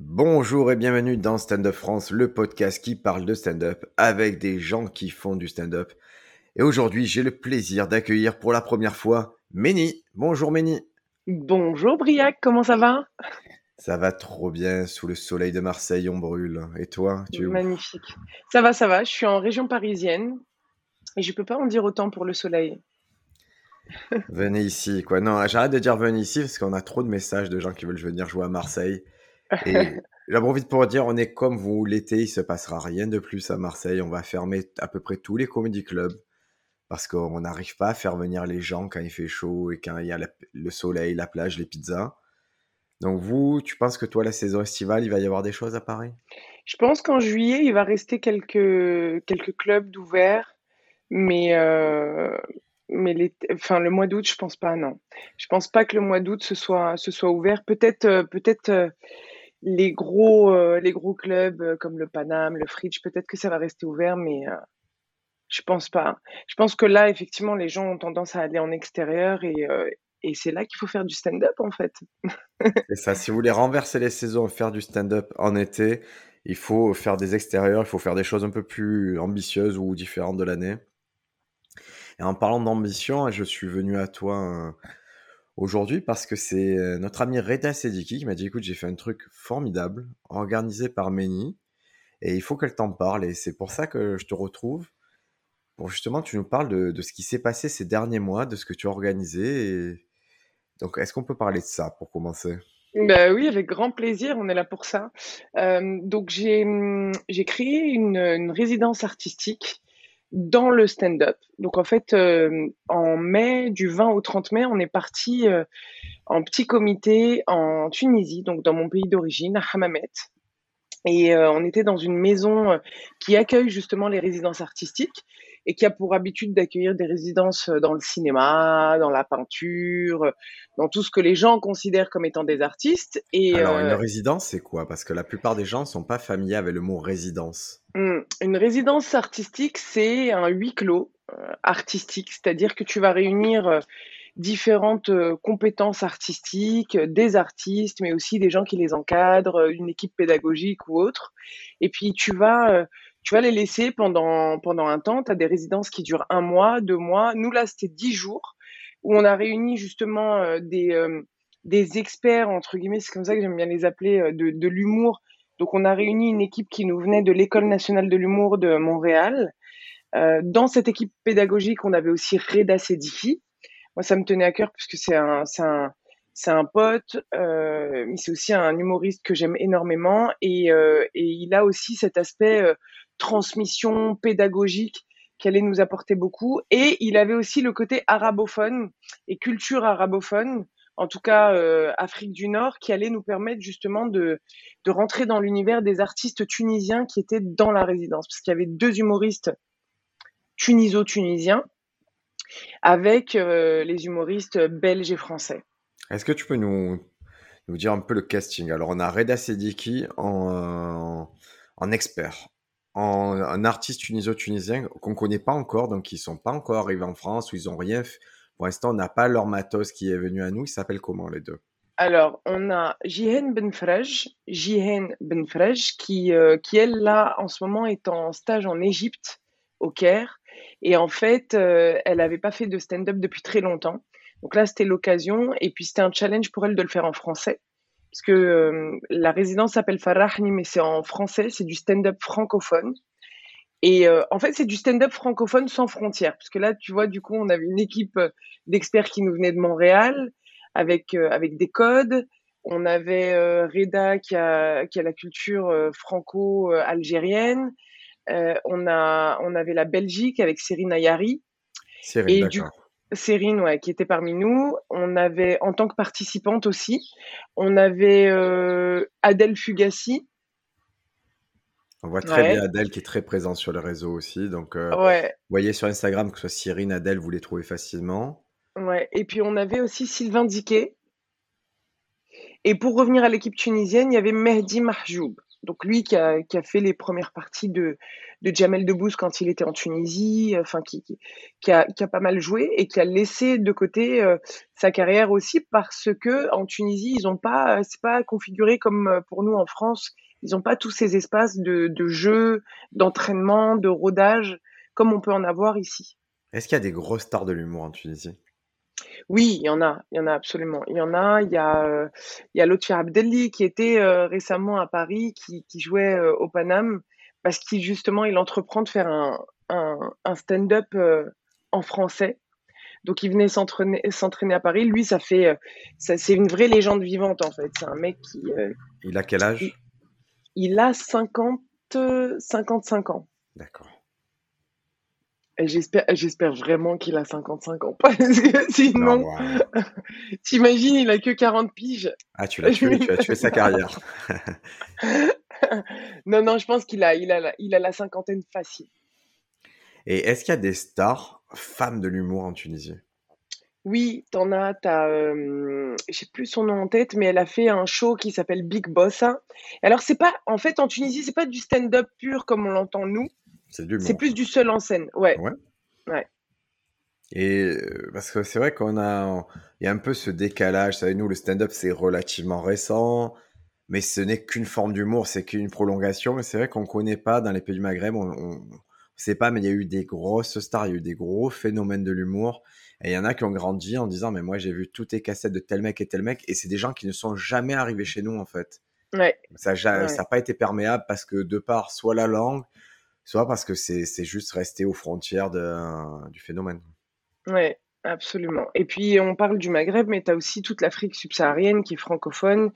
Bonjour et bienvenue dans Stand Up France, le podcast qui parle de stand-up avec des gens qui font du stand-up. Et aujourd'hui, j'ai le plaisir d'accueillir pour la première fois Méni. Bonjour Méni. Bonjour Briac, comment ça va? Ça va trop bien, sous le soleil de Marseille, on brûle. Et toi, tu es où? Magnifique. Ça va, ça va, je suis en région parisienne et je peux pas en dire autant pour le soleil. Venez ici, quoi. Non, j'arrête de dire venez ici parce qu'on a trop de messages de gens qui veulent venir jouer à Marseille. Et envie de pour dire, on est comme vous, l'été, il se passera rien de plus à Marseille. On va fermer à peu près tous les comedy clubs parce qu'on n'arrive pas à faire venir les gens quand il fait chaud et quand il y a le soleil, la plage, les pizzas. Donc vous, tu penses que toi, la saison estivale, il va y avoir des choses à Paris? Je pense qu'en juillet, il va rester quelques, quelques clubs d'ouverts, mais, euh, mais l'été- enfin, le mois d'août, je pense pas, non. Je pense pas que le mois d'août ce soit, soit ouvert. Peut-être euh, peut-être euh, les gros, euh, les gros clubs euh, comme le Paname, le Fridge, peut-être que ça va rester ouvert, mais euh, je pense pas. Je pense que là, effectivement, les gens ont tendance à aller en extérieur et, euh, c'est là qu'il faut faire du stand-up, en fait. Et ça, si vous voulez renverser les saisons et faire du stand-up en été, il faut faire des extérieurs, il faut faire des choses un peu plus ambitieuses ou différentes de l'année. Et en parlant d'ambition, je suis venu à toi aujourd'hui parce que c'est euh, notre ami Reda Sediki qui m'a dit écoute, j'ai fait un truc formidable, organisé par Méni, et il faut qu'elle t'en parle. Et c'est pour ça que je te retrouve, pour justement tu nous parles de, ce qui s'est passé ces derniers mois, de ce que tu as organisé. Donc, est-ce qu'on peut parler de ça pour commencer? Bah oui, avec grand plaisir, on est là pour ça. Euh, donc j'ai hum, j'ai créé une résidence artistique dans le stand-up. Donc en fait, euh, en mai, du 20 au 30 mai, on est parti euh, en petit comité en Tunisie, donc dans mon pays d'origine, à Hammamet. Et euh, on était dans une maison euh, qui accueille justement les résidences artistiques et qui a pour habitude d'accueillir des résidences euh, dans le cinéma, dans la peinture, euh, dans tout ce que les gens considèrent comme étant des artistes. Et Alors, une euh, résidence, c'est quoi? Parce que la plupart des gens ne sont pas familiers avec le mot résidence. hum, une résidence artistique, c'est un huis clos artistique, c'est-à-dire que tu vas réunir différentes euh, compétences artistiques, euh, des artistes, mais aussi des gens qui les encadrent, euh, une équipe pédagogique ou autre. Et puis tu vas, tu vas les laisser pendant, pendant un temps. Tu as des résidences qui durent un mois, deux mois. Nous, là, c'était dix jours où on a réuni justement euh, des, euh, des experts, entre guillemets, c'est comme ça que j'aime bien les appeler, euh, de, de l'humour. Donc on a réuni une équipe qui nous venait de l'École nationale de l'humour de Montréal. Euh, dans cette équipe pédagogique, on avait aussi Reda Sedifi. Moi, ça me tenait à cœur puisque c'est un, c'est un, c'est un pote, euh, mais c'est aussi un humoriste que j'aime énormément et, euh, il a aussi cet aspect euh, transmission pédagogique qui allait nous apporter beaucoup. Et il avait aussi le côté arabophone et culture arabophone, en tout cas Afrique du Nord, qui allait nous permettre justement de, de rentrer dans l'univers des artistes tunisiens qui étaient dans la résidence, parce qu'il y avait deux humoristes tuniso-tunisiens avec les humoristes belges et français. Est-ce que tu peux nous, nous dire un peu le casting? Alors, on a Reda Sediki en, euh, en expert, en un artiste tuniso-tunisien qu'on ne connaît pas encore, donc ils ne sont pas encore arrivés en France, ou ils n'ont rien fait. Pour l'instant, on n'a pas leur matos qui est venu à nous. Ils s'appellent comment, les deux? Alors, on a Jihen Benfrej, Jihen qui, euh, qui elle, là, en ce moment, est en stage en Égypte, au Caire. Et en fait, euh, elle n'avait pas fait de stand-up depuis très longtemps. Donc là, c'était l'occasion. Et puis, c'était un challenge pour elle de le faire en français. Parce que euh, la résidence s'appelle Farahni, mais c'est en français, c'est du stand-up francophone. Et euh, en fait, c'est du stand-up francophone sans frontières. Parce que là, tu vois, du coup, on avait une équipe euh, d'experts qui nous venait de Montréal, avec, euh, avec des codes. On avait euh, Reda qui a, qui a la culture franco-algérienne. On, a, on avait la Belgique avec Cyrine Ayari. Cyril, Et du. Cérine, ouais, qui était parmi nous. On avait, en tant que participante aussi, on avait euh, Adèle Fugassi. On voit très Ouais, bien Adèle qui est très présente sur les réseaux aussi. Donc, euh, vous voyez sur Instagram que ce soit Cyrine, Adèle, vous les trouvez facilement. ouais. Et puis on avait aussi Sylvain Diquet. Et pour revenir à l'équipe tunisienne, il y avait Mehdi Mahjoub. Donc lui qui a, qui a fait les premières parties de, de Jamel Debbouze quand il était en Tunisie, enfin qui, qui, a, qui a pas mal joué et qui a laissé de côté euh, sa carrière aussi parce que en Tunisie ils ont pas, c'est pas configuré comme euh, pour nous en France. Ils n'ont pas tous ces espaces de, de jeu, d'entraînement, de rodage comme on peut en avoir ici. Est-ce qu'il y a des grosses stars de l'humour en Tunisie? Oui, il y en a, il y en a absolument. Il y en a, il y a, euh, il y a Abdelli qui était euh, récemment à Paris, qui, qui jouait euh, au Paname, parce qu'il justement, il entreprend de faire un, un, un stand-up en français. Donc il venait s'entraîner, s'entraîner à Paris. Lui, ça fait, ça, c'est une vraie légende vivante en fait. C'est un mec qui. il a quel âge? il, il, a 50, 55 ans. D'accord. J'espère, j'espère vraiment qu'il a 55 ans. Parce que sinon, t'imagines, il a que 40 piges. Ah, tu l'as tué, tu as tué sa carrière. non, non, je pense qu'il a, il a, il a la cinquantaine facile. Et est-ce qu'il y a des stars, femmes de l'humour en Tunisie? Oui, t'en as, t'as, euh, j'ai plus son nom en tête, mais elle a fait un show qui s'appelle Big Bossa. Alors, c'est pas, en fait, en Tunisie, c'est pas du stand-up pur comme on l'entend nous. C'est plus du seul en scène, ouais. Ouais. ouais. Et euh, parce que c'est vrai qu'on a, il y a un peu ce décalage. Vous savez, nous, le stand-up, c'est relativement récent, mais ce n'est qu'une forme d'humour, c'est qu'une prolongation. Et c'est vrai qu'on ne connaît pas dans les pays du Maghreb, on ne sait pas, mais il y a eu des grosses stars, il y a eu des gros phénomènes de l'humour. Et il y en a qui ont grandi en disant, mais moi, j'ai vu toutes les cassettes de tel mec et tel mec, et c'est des gens qui ne sont jamais arrivés chez nous, en fait. Ouais. Ça n'a pas été perméable parce que de part soit la langue, soit parce que c'est juste resté aux frontières de, du phénomène. Oui, absolument. Et puis, on parle du Maghreb, mais tu as aussi toute l'Afrique subsaharienne qui est francophone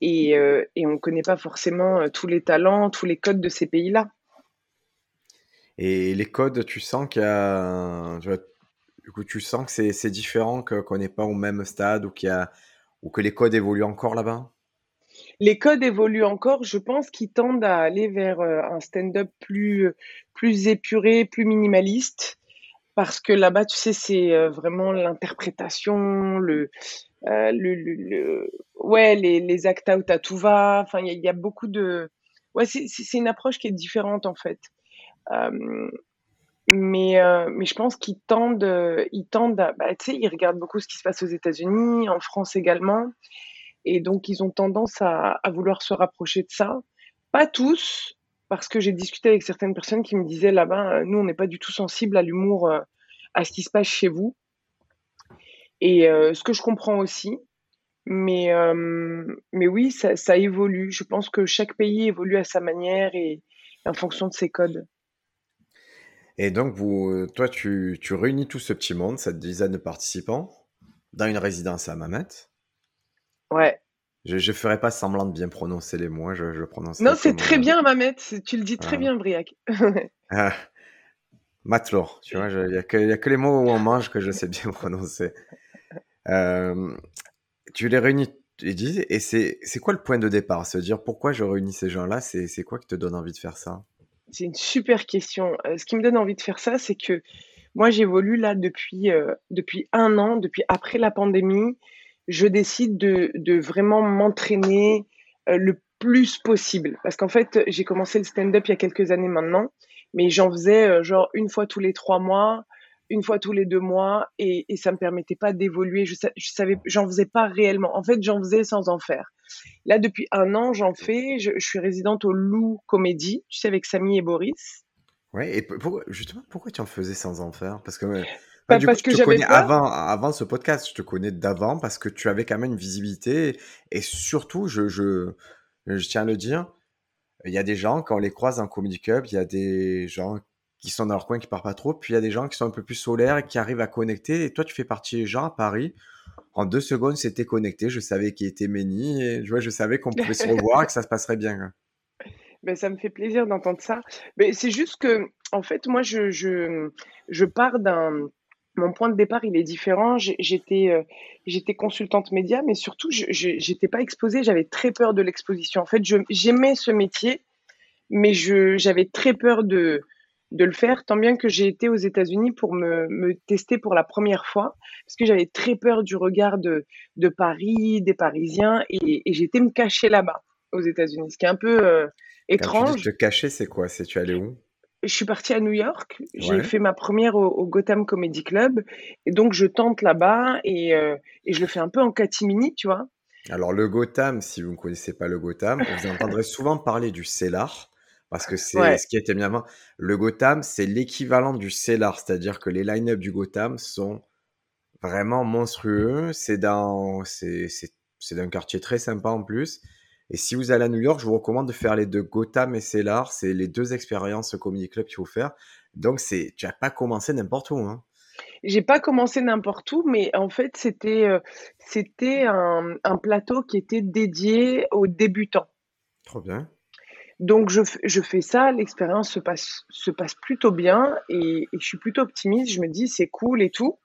et, euh, et on ne connaît pas forcément euh, tous les talents, tous les codes de ces pays-là. Et les codes, tu sens qu'il y a. Tu, tu sens que c'est différent, qu'on n'est pas au même stade ou, qu'il y a, ou que les codes évoluent encore là-bas? Les codes évoluent encore. Je pense qu'ils tendent à aller vers euh, un stand-up plus, plus épuré, plus minimaliste. Parce que là-bas, tu sais, c'est euh, vraiment l'interprétation, le, euh, le, ouais, les, les act out à tout va. Enfin, il y, a beaucoup de. Ouais, c'est une approche qui est différente en fait. mais, mais je pense qu'ils tendent, ils tendent à. Bah, tu sais, ils regardent beaucoup ce qui se passe aux États-Unis, en France également. Et donc, ils ont tendance à, vouloir se rapprocher de ça. Pas tous, parce que j'ai discuté avec certaines personnes qui me disaient là-bas, euh, nous, on n'est pas du tout sensible à l'humour, euh, à ce qui se passe chez vous. Et euh, ce que je comprends aussi. Mais, mais oui, ça, évolue. Je pense que chaque pays évolue à sa manière et, en fonction de ses codes. Et donc, toi, tu, tu réunis tout ce petit monde, cette dizaine de participants, dans une résidence à Mamet. Ouais. Je, je ferai pas semblant de bien prononcer les mots, je, je prononce. Non, c'est très bien, Mamet. Tu le dis très bien, Briac. ah, tu vois, il n'y a, que, a que les mots où on mange que je sais bien prononcer. Euh, tu les réunis et dis, et c'est quoi le point de départ? Se dire pourquoi je réunis ces gens-là, c'est quoi qui te donne envie de faire ça? C'est une super question. Euh, ce qui me donne envie de faire ça, c'est que moi j'évolue là depuis, euh, depuis un an, depuis après la pandémie je décide de, vraiment m'entraîner euh, le plus possible. Parce qu'en fait, j'ai commencé le stand-up il y a quelques années maintenant, mais j'en faisais euh, genre une fois tous les trois mois, une fois tous les deux mois, et, et ça me permettait pas d'évoluer. Je, je savais, faisais pas réellement. En fait, j'en faisais sans en faire. Là, depuis un an, j'en fais. Je, suis résidente au Loup Comédie, tu sais, avec Samy et Boris. Ouais, et justement, pourquoi tu en faisais sans en faire? Parce que bah, parce que je te connais avant, avant ce podcast, je te connais d'avant parce que tu avais quand même une visibilité et surtout, je, je, je tiens à le dire, il y a des gens, quand on les croise en Comedy Club, il y a des gens qui sont dans leur coin qui partent pas trop, puis il y a des gens qui sont un peu plus solaires et qui arrivent à connecter. Et toi, tu fais partie des gens à Paris. En deux secondes, c'était connecté. Je savais qui était Méni et je savais qu'on pouvait se revoir et que ça se passerait bien. Ben, ça me fait plaisir d'entendre ça. Mais c'est juste que, en fait, moi, je, je, je pars d'un mon point de départ, il est différent. J'étais, euh, j'étais consultante média, mais surtout, je n'étais pas exposée. J'avais très peur de l'exposition. En fait, j'aimais ce métier, mais j'avais très peur de, de le faire, tant bien que j'ai été aux États-Unis pour me, me, tester pour la première fois, parce que j'avais très peur du regard de, de Paris, des Parisiens, et, et j'étais me cacher là-bas, aux États-Unis, ce qui est un peu, euh, Quand tu dis étrange. te cacher, c'est quoi? C'est tu allé où? Je suis partie à New York, j'ai Ouais. fait ma première au au Gotham Comedy Club et donc je tente là-bas et heu et je le fais un peu en catimini, tu vois? Alors le Gotham, si vous ne connaissez pas le Gotham, vous entendrez souvent parler du Cellar parce que c'est Ouais. ce qui était mis avant. Le Gotham, c'est l'équivalent du Cellar, c'est-à-dire que les line-up du Gotham sont vraiment monstrueux. C'est dans, c'est, c'est, c'est d'un quartier très sympa en plus. Et si vous allez à New York, je vous recommande de faire les deux Gotham et Cellar. C'est les deux expériences comedy club qu'il faut faire. Donc c'est, tu n'as pas commencé n'importe où, hein. J'ai pas commencé n'importe où, mais en fait, c'était, heu, c'était un un plateau qui était dédié aux débutants. Trop bien. Donc je je fais ça, l'expérience se passe se passe plutôt bien et et je suis plutôt optimiste. Je me dis: «C'est cool et tout».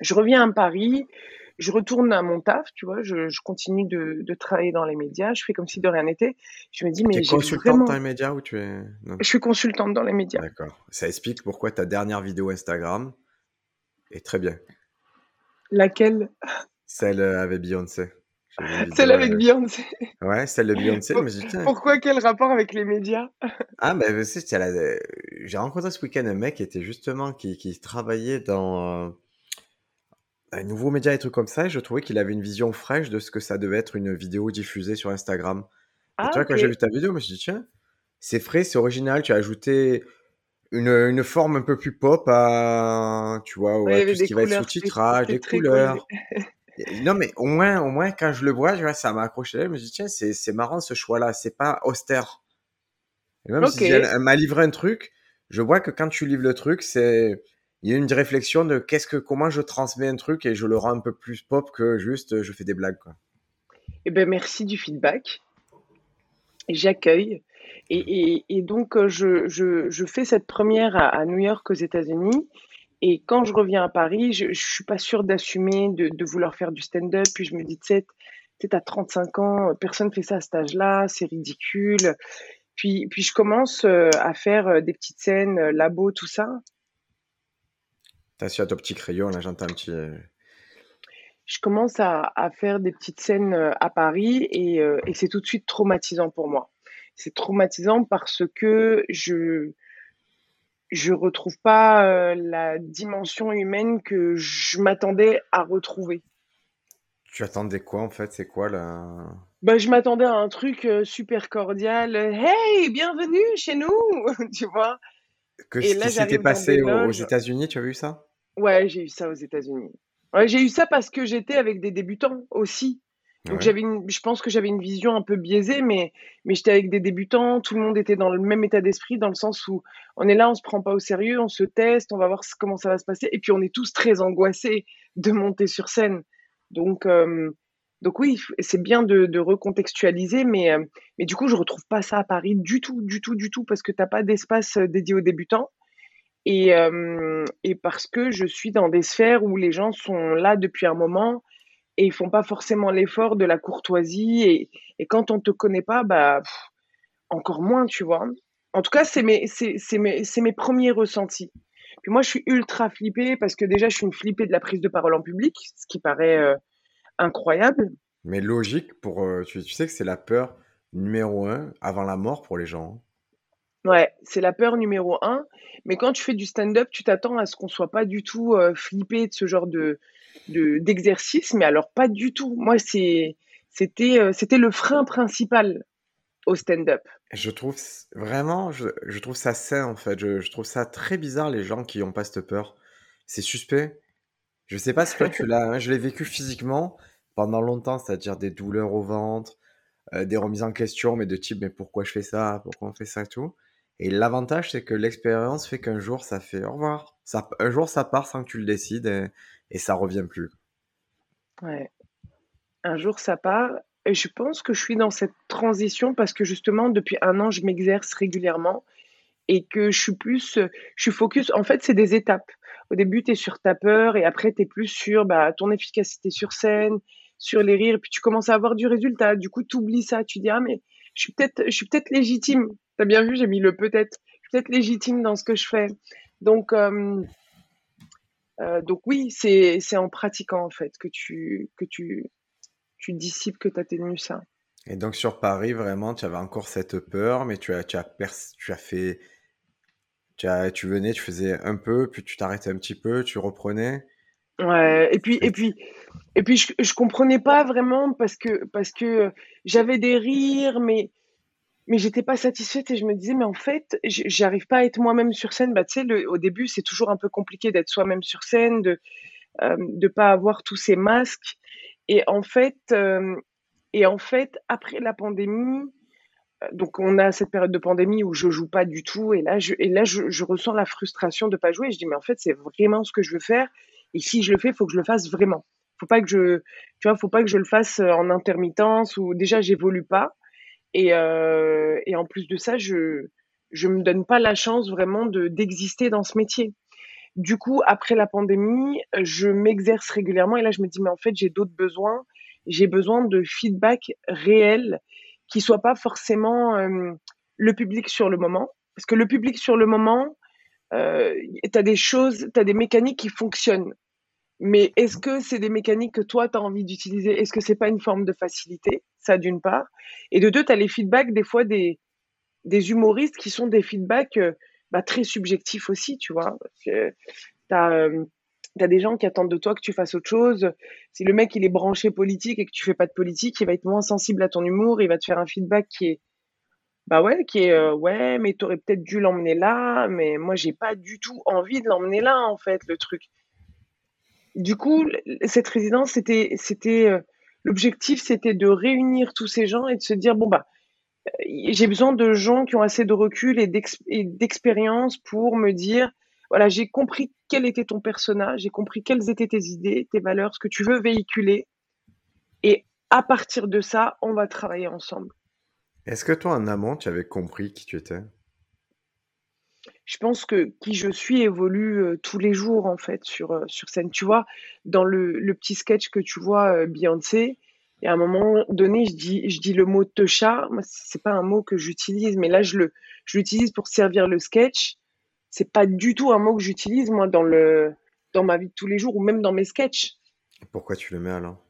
Je reviens à Paris, je retourne à mon taf, tu vois? Je je continue de de travailler dans les médias, je fais comme si de rien n'était. Je me dis: Tu «Mais es j'ai consultante dans vraiment» les médias ou tu es... Non. je suis consultante dans les médias. D'accord. Ça explique pourquoi ta dernière vidéo Instagram est très bien. Laquelle? Celle euh, avec Beyoncé. Celle avec euh, Beyoncé. Ouais, celle de Beyoncé. Tiens. Pourquoi? Quel rapport avec les médias? Ah, ben, tu sais, elle a- euh, j'ai rencontré ce week-end un mec qui était justement, qui, qui travaillait dans euh, un nouveau média et trucs comme ça. Et je trouvais qu'il avait une vision fraîche de ce que ça devait être une vidéo diffusée sur Instagram. Et Ah tu vois, quand j'ai vu ta vidéo, je me suis dit, tiens, c'est frais, c'est original. Tu as ajouté une, une forme un peu plus pop à, tu vois, Ouais, avait tout ce qui va être sous-titrage, très couleurs. Non, mais au moins, au moins, quand je le vois, tu vois, ça m'a accroché. Je me dis, tiens, c'est, c'est marrant ce choix-là. C'est pas austère. Et même si elle, OK. elle m'a livré un truc, je vois que quand tu livres le truc, c'est, il y a une réflexion de qu'est-ce que, comment je transmets un truc et je le rends un peu plus pop que juste euh, je fais des blagues. Eh ben, merci du feedback. J'accueille et donc heu, je je fais cette première à à New York aux États-Unis et quand je reviens à Paris, je je suis pas sûre d'assumer, de vouloir faire du stand-up. Puis je me dis: «Tu sais, tu 35 ans, personne fait ça à cet âge-là, c'est ridicule». Puis puis je commence, heu, à faire, heu, des petites scènes, labo, tout ça. T'as su à ton petit crayon, là, j'entends un petit, euh, Je commence à à faire des petites scènes, heu, à Paris et heu et c'est tout de suite traumatisant pour moi. C'est traumatisant parce que je je retrouve pas, la dimension humaine que je m'attendais à retrouver. tu attendais quoi, en fait? C'est quoi, là? Bah, je m'attendais à un truc, super cordial, «Hey, bienvenue chez nous!» tu vois? Que Et ce là, qui s'était passé aux, États-Unis, tu as vu ça? Ouais, j'ai eu ça aux États-Unis. Ouais, j'ai eu ça parce que j'étais avec des débutants aussi. Donc Ouais. j'avais une je pense que j'avais une vision un peu biaisée, mais mais j'étais avec des débutants, tout le monde était dans le même état d'esprit, dans le sens où on est là, on se prend pas au sérieux, on se teste, on va voir comment ça va se passer et puis on est tous très angoissés de monter sur scène. Donc hem, donc oui, c'est bien de de recontextualiser, mais hem, mais du coup, je retrouve pas ça à Paris du tout, du tout, du tout, parce que tu as pas d'espace, heu, dédié aux débutants et hem et parce que je suis dans des sphères où les gens sont là depuis un moment et ils font pas forcément l'effort de la courtoisie et et quand on te connaît pas, bah, encore moins, tu vois? En tout cas, c'est mes c'est mes mes premiers ressentis. Puis moi, je suis ultra flippée parce que déjà, je suis une flippée de la prise de parole en public, ce qui paraît, heu, incroyable. Mais logique pour, euh, tu, tu sais que c'est la peur numéro un avant la mort pour les gens. Ouais, c'est la peur numéro un. mais quand tu fais du stand-up, tu t'attends à ce qu'on soit pas du tout, heu, flippé de ce genre de de d'exercice, mais alors pas du tout. Moi, c'est c'était, heu, c'était le frein principal au stand-up. Je trouve vraiment, je, je trouve ça sain en fait. Je, je trouve ça très bizarre les gens qui ont pas cette peur. C'est suspect. Je sais pas si toi tu l'as. hein, Je l'ai vécu physiquement pendant longtemps, c'est-à-dire des douleurs au ventre, euh, des remises en question, mais de type mais pourquoi je fais ça, pourquoi on fait ça et tout? Et l'avantage c'est que l'expérience fait qu'un jour ça fait au revoir. Ça, un jour ça part sans que tu le décides et, et ça revient plus. Ouais. Un jour, ça part et je pense que je suis dans cette transition parce que justement, depuis un an, je m'exerce régulièrement et que je suis plus, je suis focus en fait, c'est des étapes. Au début, tu es sur ta peur et après tu es plus sur, bah, ton efficacité sur scène, sur les rires, puis tu commences à avoir du résultat. Du coup, tu oublies ça, tu dis: «Ah mais je suis peut-être peut-être légitime». Tu as bien vu, j'ai mis le peut-être. Peut-être légitime dans ce que je fais. Donc hem, heu, donc oui, c'est c'est en pratiquant en fait que tu que tu tu dissipes, que tu atténues ça. Et donc sur Paris, vraiment, tu avais encore cette peur, mais tu as, tu as, tu as fait, tu, as, tu venais, tu faisais un peu, puis tu t'arrêtais un petit peu, tu reprenais. Ouais, et puis, et puis, et puis, je, je comprenais pas vraiment parce que, parce que j'avais des rires, mais, mais j'étais pas satisfaite et je me disais, mais en fait, j'arrive pas à être moi-même sur scène. Bah, tu sais, au début, c'est toujours un peu compliqué d'être soi-même sur scène, de, euh, de pas avoir tous ces masques. Et en fait, euh, et en fait, après la pandémie, euh, donc on a cette période de pandémie où je joue pas du tout et là je, et là je, ressens la frustration de pas jouer. je dis mais en fait c'est vraiment ce que je veux faire et si je le fais, faut que je le fasse vraiment. Faut pas que je, tu vois, faut pas que je le fasse en intermittence ou déjà j'évolue pas et, euh, et en plus de ça je je me donne pas la chance vraiment de d'exister dans ce métier. Du coup, après la pandémie, je m'exerce régulièrement et là je me dis mais en fait j'ai d'autres besoins j'ai besoin de feedback réel qui soit pas forcément euh, le public sur le moment. Parce que le public sur le moment, euh, tu as des choses, tu as des mécaniques qui fonctionnent. Mais est-ce que c'est des mécaniques que toi, tu as envie d'utiliser? Est-ce que c'est pas une forme de facilité Ça, d'une part? Et de deux, tu as les feedbacks, des fois, des, des humoristes qui sont des feedbacks euh, bah, très subjectifs aussi, tu vois? Euh, tu as des gens qui attendent de toi que tu fasses autre chose. Si le mec il est branché politique et que tu fais pas de politique, il va être moins sensible à ton humour, il va te faire un feedback qui est bah ouais, qui est euh, ouais, mais tu aurais peut-être dû l'emmener là, mais moi j'ai pas du tout envie de l'emmener là en fait le truc. Du coup, cette résidence c'était c'était euh, l'objectif c'était de réunir tous ces gens et de se dire bon bah euh, j'ai besoin de gens qui ont assez de recul et d'expérience pour me dire voilà, j'ai compris quel était ton personnage, j'ai compris quelles étaient tes idées, tes valeurs, ce que tu veux véhiculer. Et à partir de ça, on va travailler ensemble. Est-ce que toi, en amont, tu avais compris qui tu étais? Je pense que qui je suis évolue tous les jours en fait sur, sur scène. Tu vois, dans le, le petit sketch que tu vois Beyoncé, et à un moment donné, je dis, je dis le mot techa. Moi, c'est pas un mot que j'utilise, mais là, je le, je l'utilise pour servir le sketch c'est pas du tout un mot que j'utilise moi dans le dans ma vie de tous les jours ou même dans mes sketchs. Pourquoi tu le mets alors?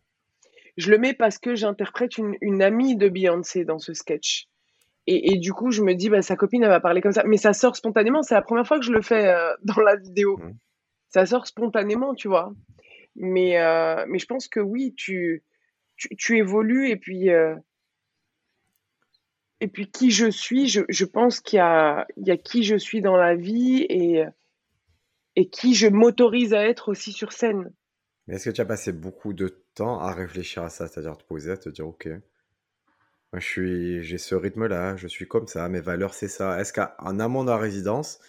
Je le mets parce que j'interprète une, une, amie de Beyoncé dans ce sketch. Et, et, du coup, je me dis, bah, sa copine, elle va parler comme ça. Mais ça sort spontanément. C'est la première fois que je le fais euh, dans la vidéo. Mmh. Ça sort spontanément, tu vois. Mais, euh, mais je pense que oui, tu, tu, tu évolues et puis euh, et puis qui je suis, je, je pense qu'il y a, il y a qui je suis dans la vie et, et qui je m'autorise à être aussi sur scène. Mais est-ce que tu as passé beaucoup de temps à réfléchir à ça, c'est-à-dire te poser, à te dire, ok, moi je suis, j'ai ce rythme-là, je suis comme ça, mes valeurs c'est ça. Est-ce qu'en amont de la résidence,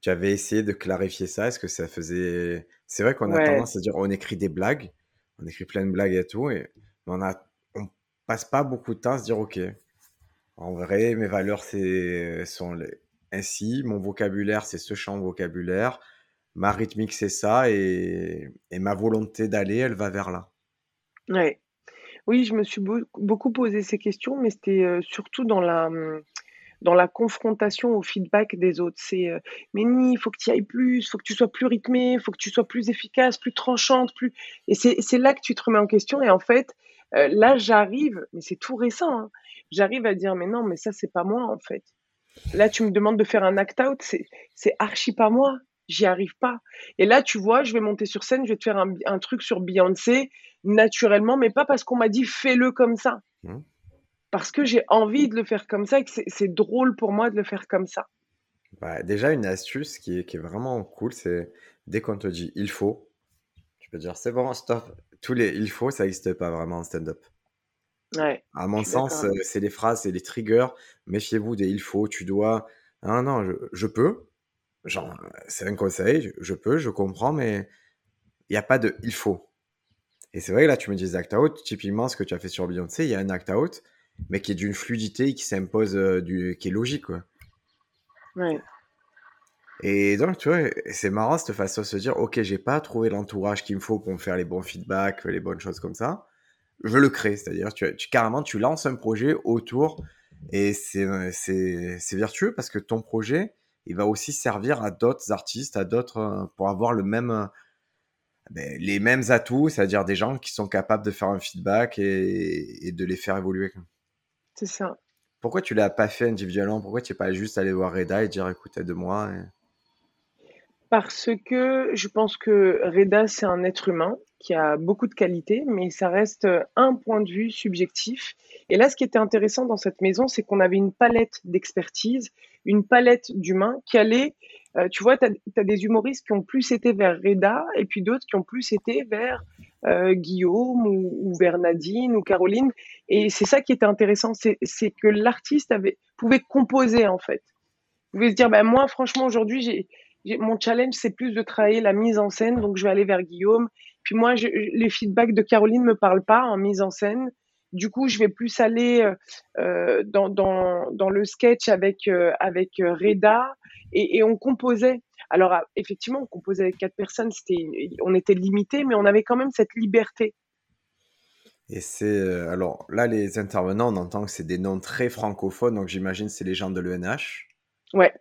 tu avais essayé de clarifier ça? Est-ce que ça faisait... C'est vrai qu'on a tendance à dire, on écrit des blagues, on écrit plein de blagues et tout, et on a, on passe pas beaucoup de temps à se dire, ok, en vrai, mes valeurs c'est, sont ainsi, mon vocabulaire c'est ce champ vocabulaire, ma rythmique c'est ça et, et ma volonté d'aller, elle va vers là. Ouais. Oui, je me suis beaucoup posé ces questions, mais c'était euh, surtout dans la, hum, dans la confrontation au feedback des autres. C'est euh, mais ni, il faut que tu ailles plus, il faut que tu sois plus rythmé, il faut que tu sois plus efficace, plus tranchante, plus. Et c'est là que tu te remets en question. Et en fait, euh, là, j'arrive, mais c'est tout récent. Hein, j'arrive à dire mais non mais ça c'est pas moi en fait là tu me demandes de faire un act out c'est archi pas moi j'y arrive pas et là tu vois je vais monter sur scène je vais te faire un, un truc sur Beyoncé naturellement mais pas parce qu'on m'a dit fais-le comme ça mmh. parce que j'ai envie de le faire comme ça et que c'est drôle pour moi de le faire comme ça bah, déjà une astuce qui est, qui est vraiment cool c'est dès qu'on te dit il faut tu peux dire c'est bon stop tous les il faut ça n'existe pas vraiment en stand-up à mon sens, euh, c'est les phrases, c'est les triggers. Méfiez-vous des il faut, tu dois. Ah non, je, je peux. Genre, c'est un conseil, je, peux, je comprends, mais il n'y a pas de il faut. Et c'est vrai, là, tu me dis act out. Typiquement, ce que tu as fait sur Beyoncé, il y a un act out, mais qui est d'une fluidité qui s'impose, euh, du... qui est logique, quoi. Ouais. Et donc, tu vois, c'est marrant cette façon de se dire, ok, j'ai pas trouvé l'entourage qu'il me faut pour me faire les bons feedbacks, les bonnes choses comme ça je le crée. C'est-à-dire, tu, tu, carrément, tu lances un projet autour et c'est, c'est, c'est vertueux parce que ton projet, il va aussi servir à d'autres artistes, à d'autres, euh, pour avoir le même, euh, ben, les mêmes atouts, c'est-à-dire des gens qui sont capables de faire un feedback et, et de les faire évoluer. C'est ça. Pourquoi tu l'as pas fait individuellement? Pourquoi tu n'es pas juste allé voir Reda et dire écoute, aide-moi Parce que je pense que Reda, c'est un être humain qui a beaucoup de qualités, mais ça reste un point de vue subjectif. Et là, ce qui était intéressant dans cette maison, c'est qu'on avait une palette d'expertise, une palette d'humains qui allait, euh, tu vois, tu as, des humoristes qui ont plus été vers Reda et puis d'autres qui ont plus été vers euh, Guillaume ou, vers Nadine ou Caroline. Et c'est ça qui était intéressant, c'est que l'artiste pouvait composer en fait. Vous pouvez se dire, ben moi, franchement, aujourd'hui, mon challenge, c'est plus de travailler la mise en scène, donc je vais aller vers Guillaume. Puis moi, les feedbacks de Caroline me parlent pas en mise en scène. Du coup, je vais plus aller euh, euh dans, dans, dans, le sketch avec euh, avec euh, Reda et, et, on composait. Alors ah, effectivement, on composait avec quatre personnes, c'était on était limité, mais on avait quand même cette liberté. Et c'est alors là les intervenants, on entend que c'est des noms très francophones, donc j'imagine c'est les gens de l'ENH. Ouais.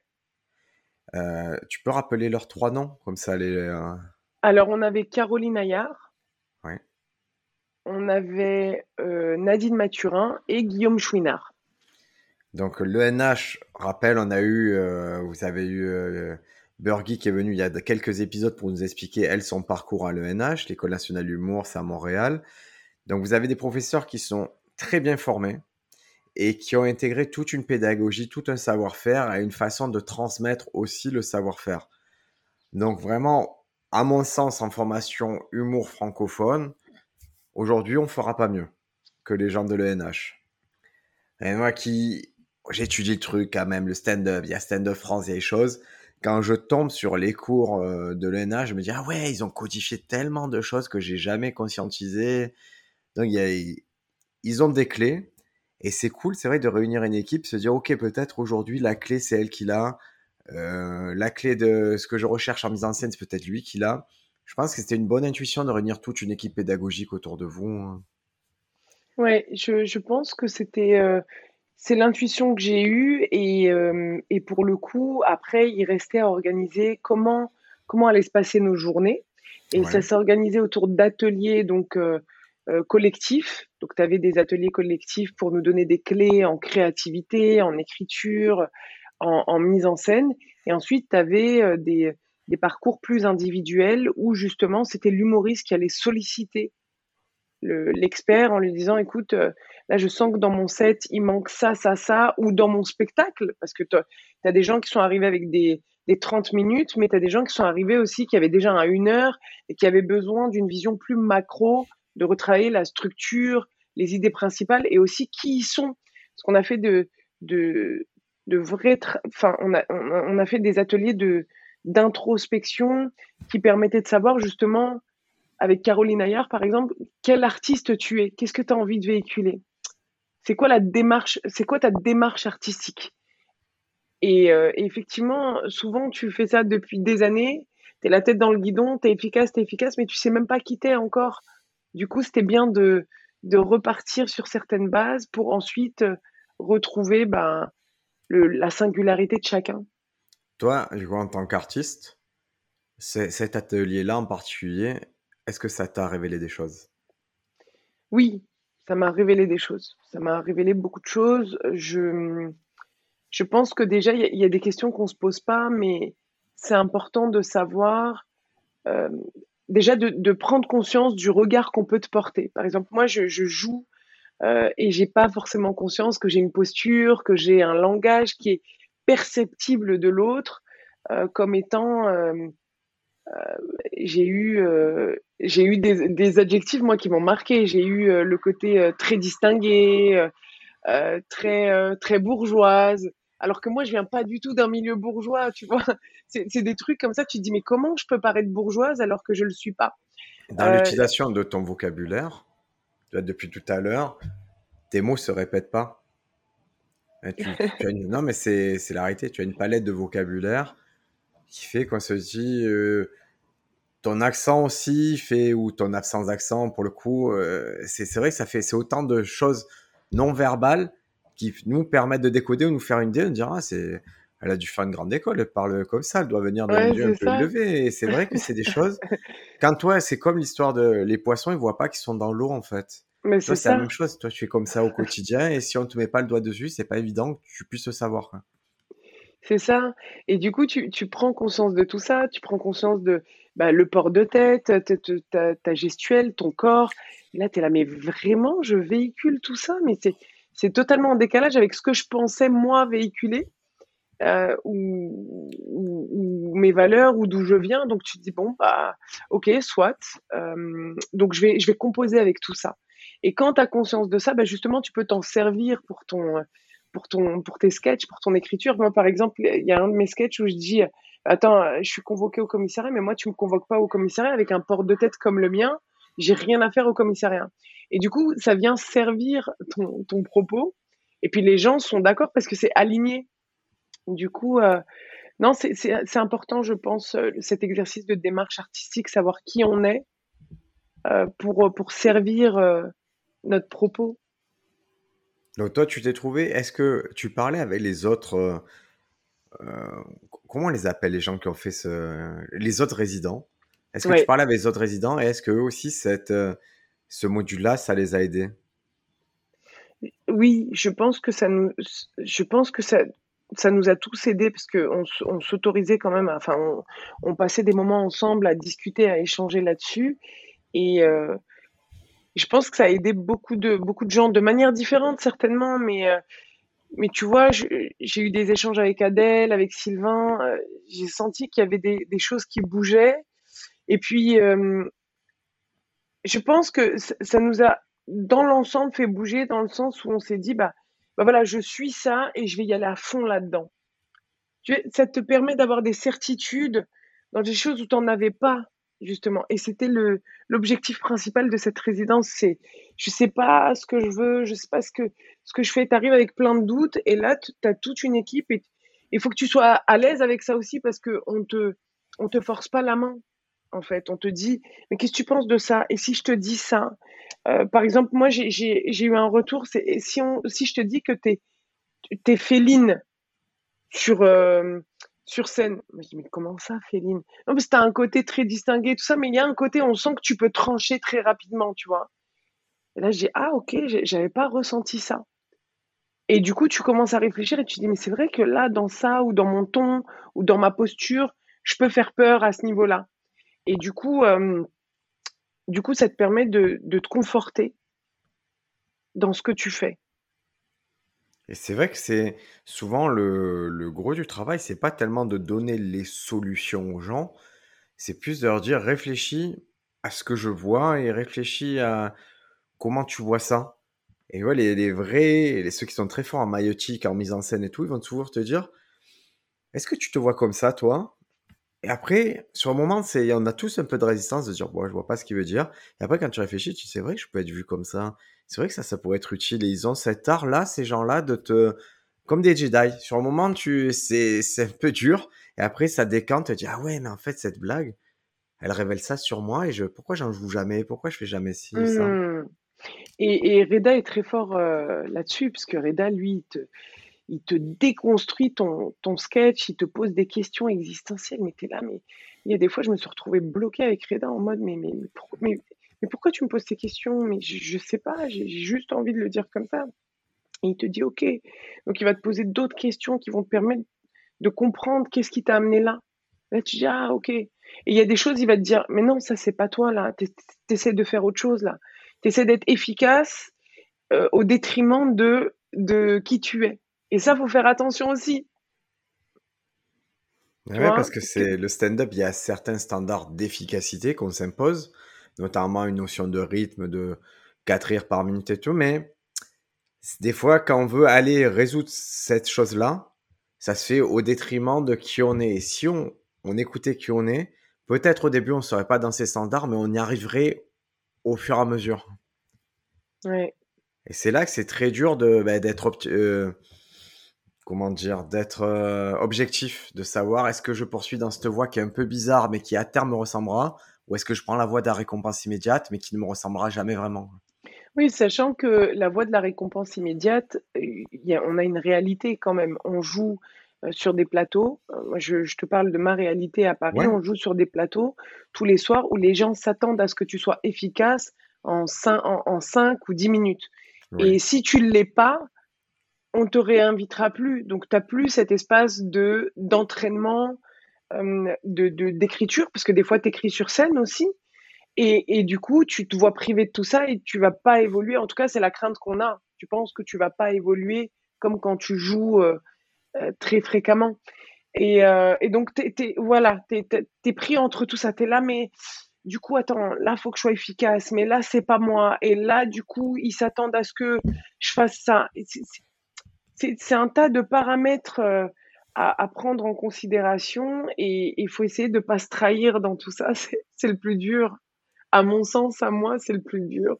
Euh, tu peux rappeler leurs trois noms comme ça les. Alors on avait Caroline Ayard. Oui. On avait euh, Nadine Mathurin et Guillaume Chouinard. Donc l'ENH, rappelle, on a eu, vous avez eu Burgi qui est venu il y a quelques épisodes pour nous expliquer elle son parcours à l'ENH, l'École nationale d'humour, c'est à Montréal. Donc vous avez des professeurs qui sont très bien formés, et qui ont intégré toute une pédagogie, tout un savoir-faire et une façon de transmettre aussi le savoir-faire. Donc vraiment, à mon sens, en formation humour francophone, aujourd'hui, on fera pas mieux que les gens de l'ENH. Et moi qui j'étudie le truc quand même, le stand-up, il y a stand-up France, il y a des choses. Quand je tombe sur les cours euh, de l'ENH, je me dis ah ouais, ils ont codifié tellement de choses que j'ai jamais conscientisé. Donc il y a, ils ont des clés et c'est cool, c'est vrai, de réunir une équipe, se dire, OK, peut-être aujourd'hui, la clé, c'est elle qui l'a. Euh, la clé de ce que je recherche en mise en scène, c'est peut-être lui qui l'a. Je pense que c'était une bonne intuition de réunir toute une équipe pédagogique autour de vous. Hein. Ouais, je, je pense que c'était euh, c'est l'intuition que j'ai eue et, euh, et pour le coup, après, il restait à organiser comment comment allaient se passer nos journées. Et ça s'est organisé autour d'ateliers donc euh, collectifs. Donc, tu avais des ateliers collectifs pour nous donner des clés en créativité, en écriture, en, mise en scène. Et ensuite, tu avais des, des, parcours plus individuels où justement, c'était l'humoriste qui allait solliciter l'expert en lui disant, écoute, euh, là, je sens que dans mon set, il manque ça, ça, ça, ou dans mon spectacle, parce que tu as des gens qui sont arrivés avec des, des 30 minutes, mais tu as des gens qui sont arrivés aussi qui avaient déjà un une heure et qui avaient besoin d'une vision plus macro de retravailler la structure, les idées principales et aussi qui ils sont. Parce qu'on a fait de, de, de vrais, enfin, on a, on a fait des ateliers de, d'introspection qui permettaient de savoir justement, avec Caroline Ayard par exemple, quel artiste tu es, qu'est-ce que tu as envie de véhiculer, c'est quoi la démarche, c'est quoi ta démarche artistique? Et, euh, et, effectivement, souvent tu fais ça depuis des années, tu es la tête dans le guidon, tu es efficace, tu es efficace, mais tu sais même pas qui t'es encore. Du coup, c'était bien de, de repartir sur certaines bases pour ensuite euh, retrouver ben, le, la singularité de chacun. Toi, je vois en tant qu'artiste, cet atelier-là en particulier, est-ce que ça t'a révélé des choses? Oui, ça m'a révélé des choses. Ça m'a révélé beaucoup de choses. Je, je pense que déjà, il y, a des questions qu'on ne se pose pas, mais c'est important de savoir euh, déjà de, prendre conscience du regard qu'on peut te porter. Par exemple, moi, je, joue euh, et j'ai pas forcément conscience que j'ai une posture, que j'ai un langage qui est perceptible de l'autre euh, comme étant. Euh, euh, j'ai eu, j'ai eu des, des, adjectifs moi qui m'ont marqué. J'ai eu le côté très distingué, très très bourgeoise alors que moi je viens pas du tout d'un milieu bourgeois, tu vois. C'est des trucs comme ça, tu te dis mais comment je peux paraître bourgeoise alors que je le suis pas? Dans euh, l'utilisation de ton vocabulaire, depuis tout à l'heure, tes mots se répètent pas. Non mais c'est la réalité, tu as une palette de vocabulaire qui fait qu'on se dit euh, ton accent aussi fait ou ton absence d'accent pour le coup, euh, c'est vrai que ça fait c'est autant de choses non verbales qui nous permettent de décoder ou nous faire une idée, de dire ah c'est elle a dû faire une grande école, elle parle comme ça, elle doit venir d'un milieu un peu élevé. Et c'est vrai que c'est des choses. Quand toi, c'est comme l'histoire de les poissons, ils voient pas qu'ils sont dans l'eau en fait. Mais c'est la même chose. Toi, tu es comme ça au quotidien et si on te met pas le doigt dessus, c'est pas évident que tu puisses le savoir, quoi. C'est ça et du coup, tu tu prends conscience de tout ça, tu prends conscience de, bah, le port de tête, te te ta ta gestuelle, ton corps et là, tu es là: «Mais vraiment, je véhicule tout ça?» mais c'est totalement en décalage avec ce que je pensais moi véhiculer, heu, ou ou ou mes valeurs ou d'où je viens donc tu te dis: «Bon, bah, OK, soit, hem, donc je vais je vais composer avec tout ça» et quand tu as conscience de ça, bah, justement, tu peux t'en servir pour ton, pour ton pour tes sketchs, pour ton écriture. Moi, par exemple, il y a un de mes sketchs où je dis: «Attends, heu, je suis convoquée au commissariat, mais moi, tu me convoques pas au commissariat avec un port de tête comme le mien, j'ai rien à faire au commissariat» et du coup, ça vient servir ton ton propos et puis les gens sont d'accord parce que c'est aligné. Du coup, heu, non, c'est important, je pense, heu, cet exercice de démarche artistique, savoir qui on est, heu, pour, pour servir, heu, notre propos. Donc toi, tu t'es trouvé est-ce que tu parlais avec les autres, heu, co comment on les appelle les gens qui ont fait ce les autres résidents? Est-ce que tu parlais avec les autres résidents et est-ce qu'eux aussi cette, heu, ce module-là, ça les a aidés? Oui, je pense que ça nous je pense que ça ça nous a tous aidés parce qu'on on s'autorisait quand même à enfin, on on passait des moments ensemble à discuter, à échanger là-dessus et je pense que ça a aidé beaucoup de beaucoup de gens de manière différente certainement, mais heu, mais tu vois, j'ai eu des échanges avec Adèle, avec Sylvain, heu, j'ai senti qu'il y avait des choses qui bougeaient et puis, hem je pense que ça nous a, dans l'ensemble, fait bouger dans le sens où on s'est dit: «Bah bah, voilà, je suis ça et je vais y aller à fond là-dedans». Ça te permet d'avoir des certitudes dans des choses où tu en avais pas, justement et c'était le l'objectif principal de cette résidence, c'est: «Je sais pas ce que je veux, je sais pas ce que ce que je fais». Tu arrives avec plein de doutes et là, tu as toute une équipe et il faut que tu sois à l'aise avec ça aussi parce qu'on te on te force pas la main, en fait. On te dit: «Mais qu'est-ce que tu penses de ça? Et si je te dis ça?» heu, par exemple, moi, j'ai eu un retour, c'est: «Et si on si je te dis que tu es féline sur, hem, sur scène?» je dis: «Mais comment ça féline?» «Non, parce que tu as un côté très distingué, tout ça, mais il y a un côté, on sent que tu peux trancher très rapidement», tu vois? Et là, je dis: «Ah OK, j'avais pas ressenti ça» et du coup, tu commences à réfléchir et tu dis: «Mais c'est vrai que là, dans ça ou dans mon ton ou dans ma posture, je peux faire peur à ce niveau-là» et du coup, hem, du coup, ça te permet de te conforter dans ce que tu fais. Et c'est vrai que c'est souvent le gros du travail, c'est pas tellement de donner les solutions aux gens, c'est plus de leur dire: «Réfléchis à ce que je vois et réfléchis à comment tu vois ça». Et ouais, les les vrais les ceux qui sont très forts en maïeutique, en mise en scène et tout, ils vont toujours te dire: «Est-ce que tu te vois comme ça, toi?» et après, sur le moment, c'est on a tous un peu de résistance de dire: «Bon, je vois pas ce qu'il veut dire» et après quand tu réfléchis, tu «C'est vrai que je peux être vu comme ça. C'est vrai que ça, ça pourrait être utile» et ils ont cet art-là, ces gens-là, de te comme des Jedi. Sur le moment, tu c'est c'est un peu dur et après ça décante, tu te dis: «Ah ouais, mais en fait, cette blague, elle révèle ça sur moi et je pourquoi j'en joue jamais? Pourquoi je fais jamais ça?» Mmh et Reda est très fort, heu, là-dessus puisque Reda, lui, il te déconstruit ton sketch, il te pose des questions existentielles, mais tu es là, mais il y a des fois, je me suis retrouvée bloquée avec Reda en mode: «Mais mais mais pourquoi tu me poses ces questions? Mais je je sais pas, j'ai juste envie de le dire comme ça» et il te dit: «OK». Donc il va te poser d'autres questions qui vont te permettre de comprendre qu'est-ce qui t'a amené là. Là, tu dis: «Ah OK» et il y a des choses, il va te dire: «Mais non, ça, c'est pas toi là, tu es tu essaies de faire autre chose là. Tu essaies d'être efficace, heu, au détriment de de qui tu es» et ça, faut faire attention aussi. Tu Ouais, parce vois? que Parce que c'est le stand-up, il y a certains standards d'efficacité qu'on s'impose, notamment une notion de rythme de 4 rires par minute et tout, mais des fois, quand on veut aller résoudre cette chose-là, ça se fait au détriment de qui on est et si on on écoutait qui on est, peut-être au début, on serait pas dans ces standards, mais on y arriverait au fur et à mesure ouais. et c'est là que c'est très dur de, bah, d'être heu, comment dire? D'être, heu, objectif, de savoir est-ce que je poursuis dans cette voie qui est un peu bizarre, mais qui à terme me ressemblera ou est-ce que je prends la voie de la récompense immédiate, mais qui ne me ressemblera jamais vraiment? Oui, sachant que la voie de la récompense immédiate, y a on a une réalité quand même. On joue, heu, sur des plateaux, moi je je te parle de ma réalité à Paris, Ouais, on joue sur des plateaux tous les soirs où les gens s'attendent à ce que tu sois efficace en 5, en, ou 10 minutes. Et si tu ne l'es pas, on te réinvitera plus. Donc, tu n'as plus cet espace de d'entraînement, euh, de d'écriture, parce que des fois, tu écris sur scène aussi. Et, et, du coup, tu te vois privé de tout ça et tu vas pas évoluer. En tout cas, c'est la crainte qu'on a. Tu penses que tu vas pas évoluer comme quand tu joues euh, euh, très fréquemment. Et, et donc, tu es, voilà, tu es, pris entre tout ça. Tu es là, mais du coup, attends, là, faut que je sois efficace, mais là, c'est pas moi. Et là, du coup, ils s'attendent à ce que je fasse ça. C'est un tas de paramètres à, prendre en considération et il faut essayer de ne pas se trahir dans tout ça. C'est le plus dur. À mon sens, à moi, c'est le plus dur.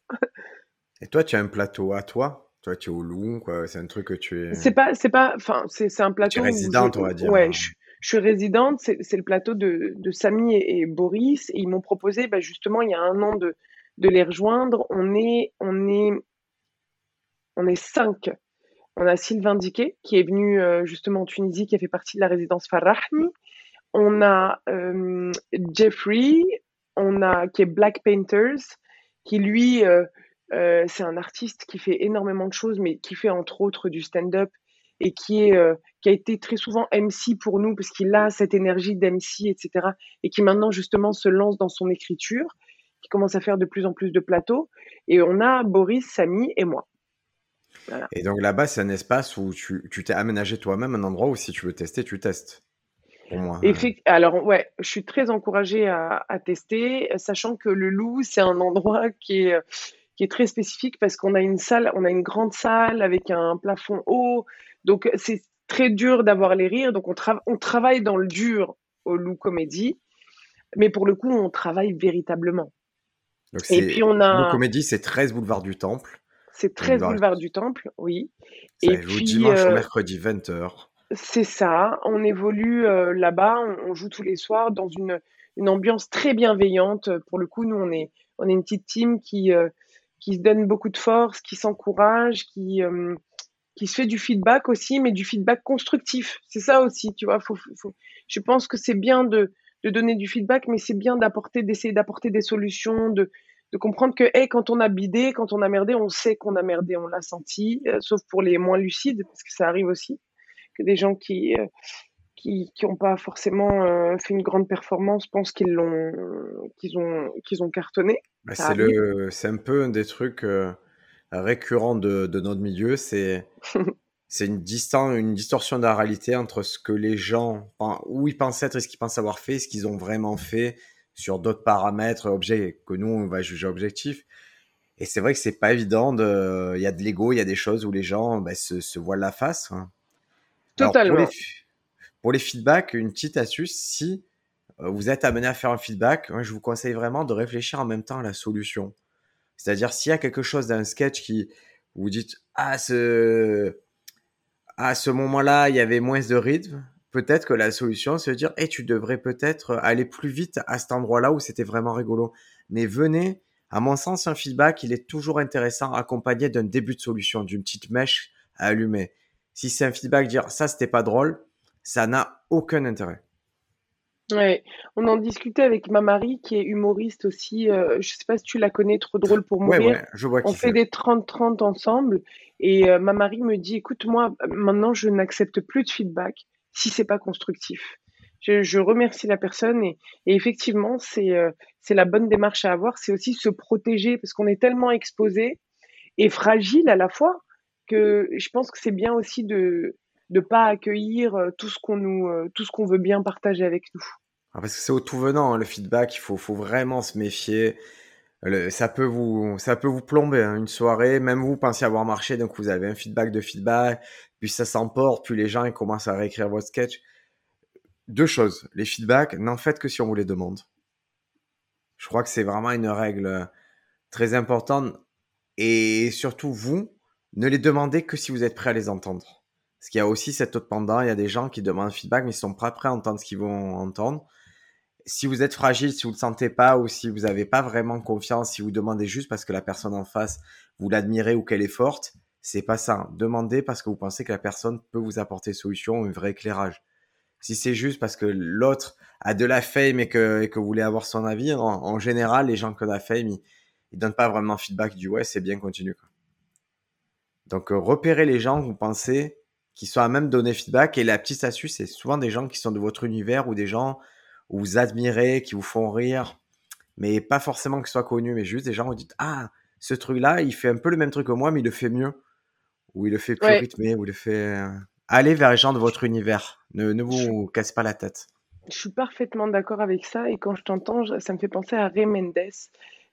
Et toi, tu as un plateau à toi? Toi, tu es au loup. C'est un truc que tu es. C'est pas, c'est pas, enfin, c'est un plateau. Tu es résidente, on va dire. Ouais, je, je suis résidente, c'est le plateau de, de Samy et, Boris, et ils m'ont proposé bah, justement il y a un an de, de les rejoindre. On est, on est, on est cinq. On a Sylvain Diquet, qui est venu euh, justement en Tunisie, qui a fait partie de la résidence Farahni. On a euh, Jeffrey, on a qui est Black Painters, qui lui, euh, c'est un artiste qui fait énormément de choses, mais qui fait entre autres du stand-up et qui est qui a été très souvent MC pour nous parce qu'il a cette énergie d'MC etc et qui maintenant justement se lance dans son écriture qui commence à faire de plus en plus de plateaux. Et on a Boris Samy et moi et donc là-bas c'est un espace où tu t'es aménagé toi-même un endroit où si tu veux tester tu testes pour moi alors ouais je suis très encouragée à, à tester sachant que le loup c'est un endroit qui est qui est très spécifique parce qu'on a une salle, on a une grande salle avec un plafond haut, donc, c'est très dur d'avoir les rires. Donc, on, on travaille dans le dur au Loup Comédie. Mais pour le coup, on travaille véritablement. et puis, on a. Loup Comédie, c'est 13 boulevard du Temple. C'est 13 boulevard, du Temple, oui. Ça et puis, dimanche au euh, mercredi, 20h. C'est ça. On évolue euh, là-bas. On, joue tous les soirs dans une, une, ambiance très bienveillante. Pour le coup, nous, on est, on est une petite team qui, euh, qui se donne beaucoup de force, qui s'encourage, qui qui se fait du feedback aussi, mais du feedback constructif. C'est ça aussi, tu vois. Faut, faut, je pense que c'est bien de, de, donner du feedback, mais c'est bien d'apporter, d'essayer d'apporter des solutions, de, de comprendre que, hey, quand on a bidé, quand on a merdé, on sait qu'on a merdé, on l'a senti, euh, sauf pour les moins lucides, parce que ça arrive aussi, que des gens qui euh, qui qui n'ont pas forcément euh, fait une grande performance pensent qu'ils l'ont qu'ils ont qu'ils ont cartonné. Bah, c'est le c'est un peu un des trucs récurrent de, de notre milieu, c'est c'est une, distance, une distorsion de la réalité entre ce que les gens, où ils pensent être et ce qu'ils pensent avoir fait, ce qu'ils ont vraiment fait sur d'autres paramètres, objets que nous on va juger objectifs. Et c'est vrai que c'est pas évident. De... Il y a de l'ego, il y a des choses où les gens bah, se, se voilent la face. Hein. Totalement. pour, les, pour, les, feedbacks, une petite astuce, si euh, vous êtes amené à faire un feedback, je vous conseille vraiment de réfléchir en même temps à la solution. C'est-à-dire s'il y a quelque chose dans un sketch qui vous dites ah ce à ce moment-là il y avait moins de rythme, peut-être que la solution c'est de dire et tu devrais peut-être aller plus vite à cet endroit-là où c'était vraiment rigolo. Mais venez, à mon sens un feedback il est toujours intéressant accompagné d'un début de solution, d'une petite mèche à allumer. Si c'est un feedback dire ça c'était pas drôle, ça n'a aucun intérêt. Ouais, on en discutait avec ma Marie qui est humoriste aussi. Euh, je sais pas si tu la connais, trop drôle pour mourir. Ouais, ouais, je vois on fait des 30-30 ensemble et euh, ma Marie me dit écoute, moi maintenant je n'accepte plus de feedback si c'est pas constructif. Je, remercie la personne et, effectivement c'est euh, la bonne démarche à avoir. C'est aussi se protéger parce qu'on est tellement exposé et fragile à la fois que je pense que c'est bien aussi de de pas accueillir euh, tout ce qu'on nous euh, veut bien partager avec nous. Ah, parce que c'est au tout venant hein, le feedback, il faut faut vraiment se méfier. ça peut vous ça peut vous plomber hein, une soirée, même vous pensez avoir marché, donc vous avez un feedback de feedback, puis ça s'emporte, puis les gens ils commencent à réécrire votre sketch. Deux choses, les feedbacks, n'en faites que si on vous les demande. Je crois que c'est vraiment une règle euh, très importante. Et surtout, vous, ne les demandez que si vous êtes prêt à les entendre. Parce qu'il y a aussi cet autre pendant, il y a des gens qui demandent feedback, mais ils sont pas prêts à entendre ce qu'ils vont entendre. Si vous êtes fragile, si vous le sentez pas, ou si vous n'avez pas vraiment confiance, si vous demandez juste parce que la personne en face, vous l'admirez ou qu'elle est forte, c'est pas ça. Demandez parce que vous pensez que la personne peut vous apporter solution, un vrai éclairage. Si c'est juste parce que l'autre a de la fame et que, que vous voulez avoir son avis, en, général, les gens qui ont de la fame, ils donnent pas vraiment feedback du ouais, c'est bien, continue. Donc, euh, repérez les gens, vous pensez, qui sont à même donner feedback. Et la petite astuce, c'est souvent des gens qui sont de votre univers ou des gens où vous admirez, qui vous font rire, mais pas forcément qu'ils soient connus, mais juste des gens où vous dites Ah, ce truc-là, il fait un peu le même truc que moi, mais il le fait mieux. Ou il le fait plus rythmé, ou il le fait. Euh, allez vers les gens de votre univers. Ne, ne vous cassez pas la tête. Je suis parfaitement d'accord avec ça. Et quand je t'entends, ça me fait penser à Ray Mendes.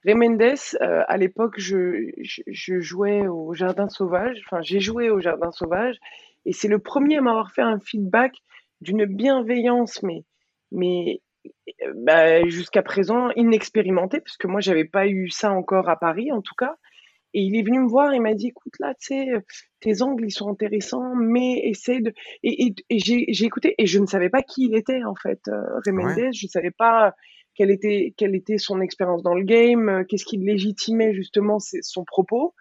Ray Mendes, euh, à l'époque, je, je, jouais au Jardin Sauvage. Enfin, j'ai joué au Jardin Sauvage. Et c'est le premier à m'avoir fait un feedback d'une bienveillance, mais, mais bah, jusqu'à présent inexpérimenté, parce que moi, j'avais pas eu ça encore à Paris, en tout cas. Et il est venu me voir, il m'a dit, écoute, là, tu sais, tes angles, ils sont intéressants, mais essaie de... Et, j'ai écouté, et je ne savais pas qui il était, en fait, euh, Mendes, je ne savais pas quelle était, quelle était son expérience dans le game, euh, qu'est-ce qui légitimait justement son propos.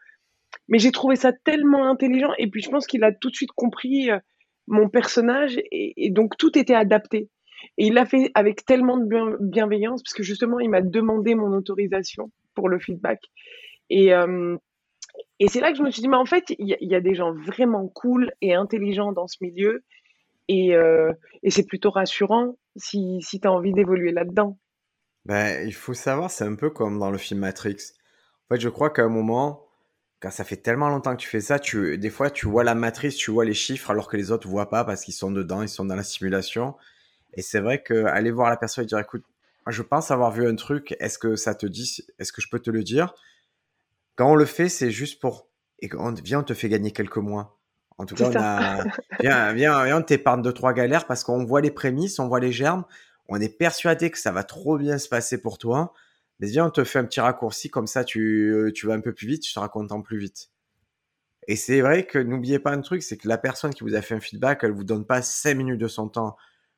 Mais j'ai trouvé ça tellement intelligent, et puis je pense qu'il a tout de suite compris euh, mon personnage, et, et donc tout était adapté. Et il l'a fait avec tellement de bienveillance, parce que justement, il m'a demandé mon autorisation pour le feedback. Et, euh, et c'est là que je me suis dit, mais en fait, il y, a des gens vraiment cool et intelligents dans ce milieu. Et, euh, c'est plutôt rassurant si, si tu as envie d'évoluer là-dedans. Ben, il faut savoir, c'est un peu comme dans le film Matrix. En fait, je crois qu'à un moment, quand ça fait tellement longtemps que tu fais ça, tu, des fois, tu vois la matrice, tu vois les chiffres, alors que les autres voient pas parce qu'ils sont dedans, ils sont dans la simulation. Et c'est vrai qu'aller voir la personne et dire, écoute, je pense avoir vu un truc, est-ce que ça te dit, est-ce que je peux te le dire? Quand on le fait, c'est juste pour, et on, viens, on te fait gagner quelques mois. En tout cas, on a, viens, viens, viens, on t'épargne deux, trois galères parce qu'on voit les prémices, on voit les germes, on est persuadé que ça va trop bien se passer pour toi. Mais viens, on te fait un petit raccourci, comme ça tu, tu vas un peu plus vite, tu seras content plus vite. Et c'est vrai que n'oubliez pas un truc, c'est que la personne qui vous a fait un feedback, elle vous donne pas 5 minutes de son temps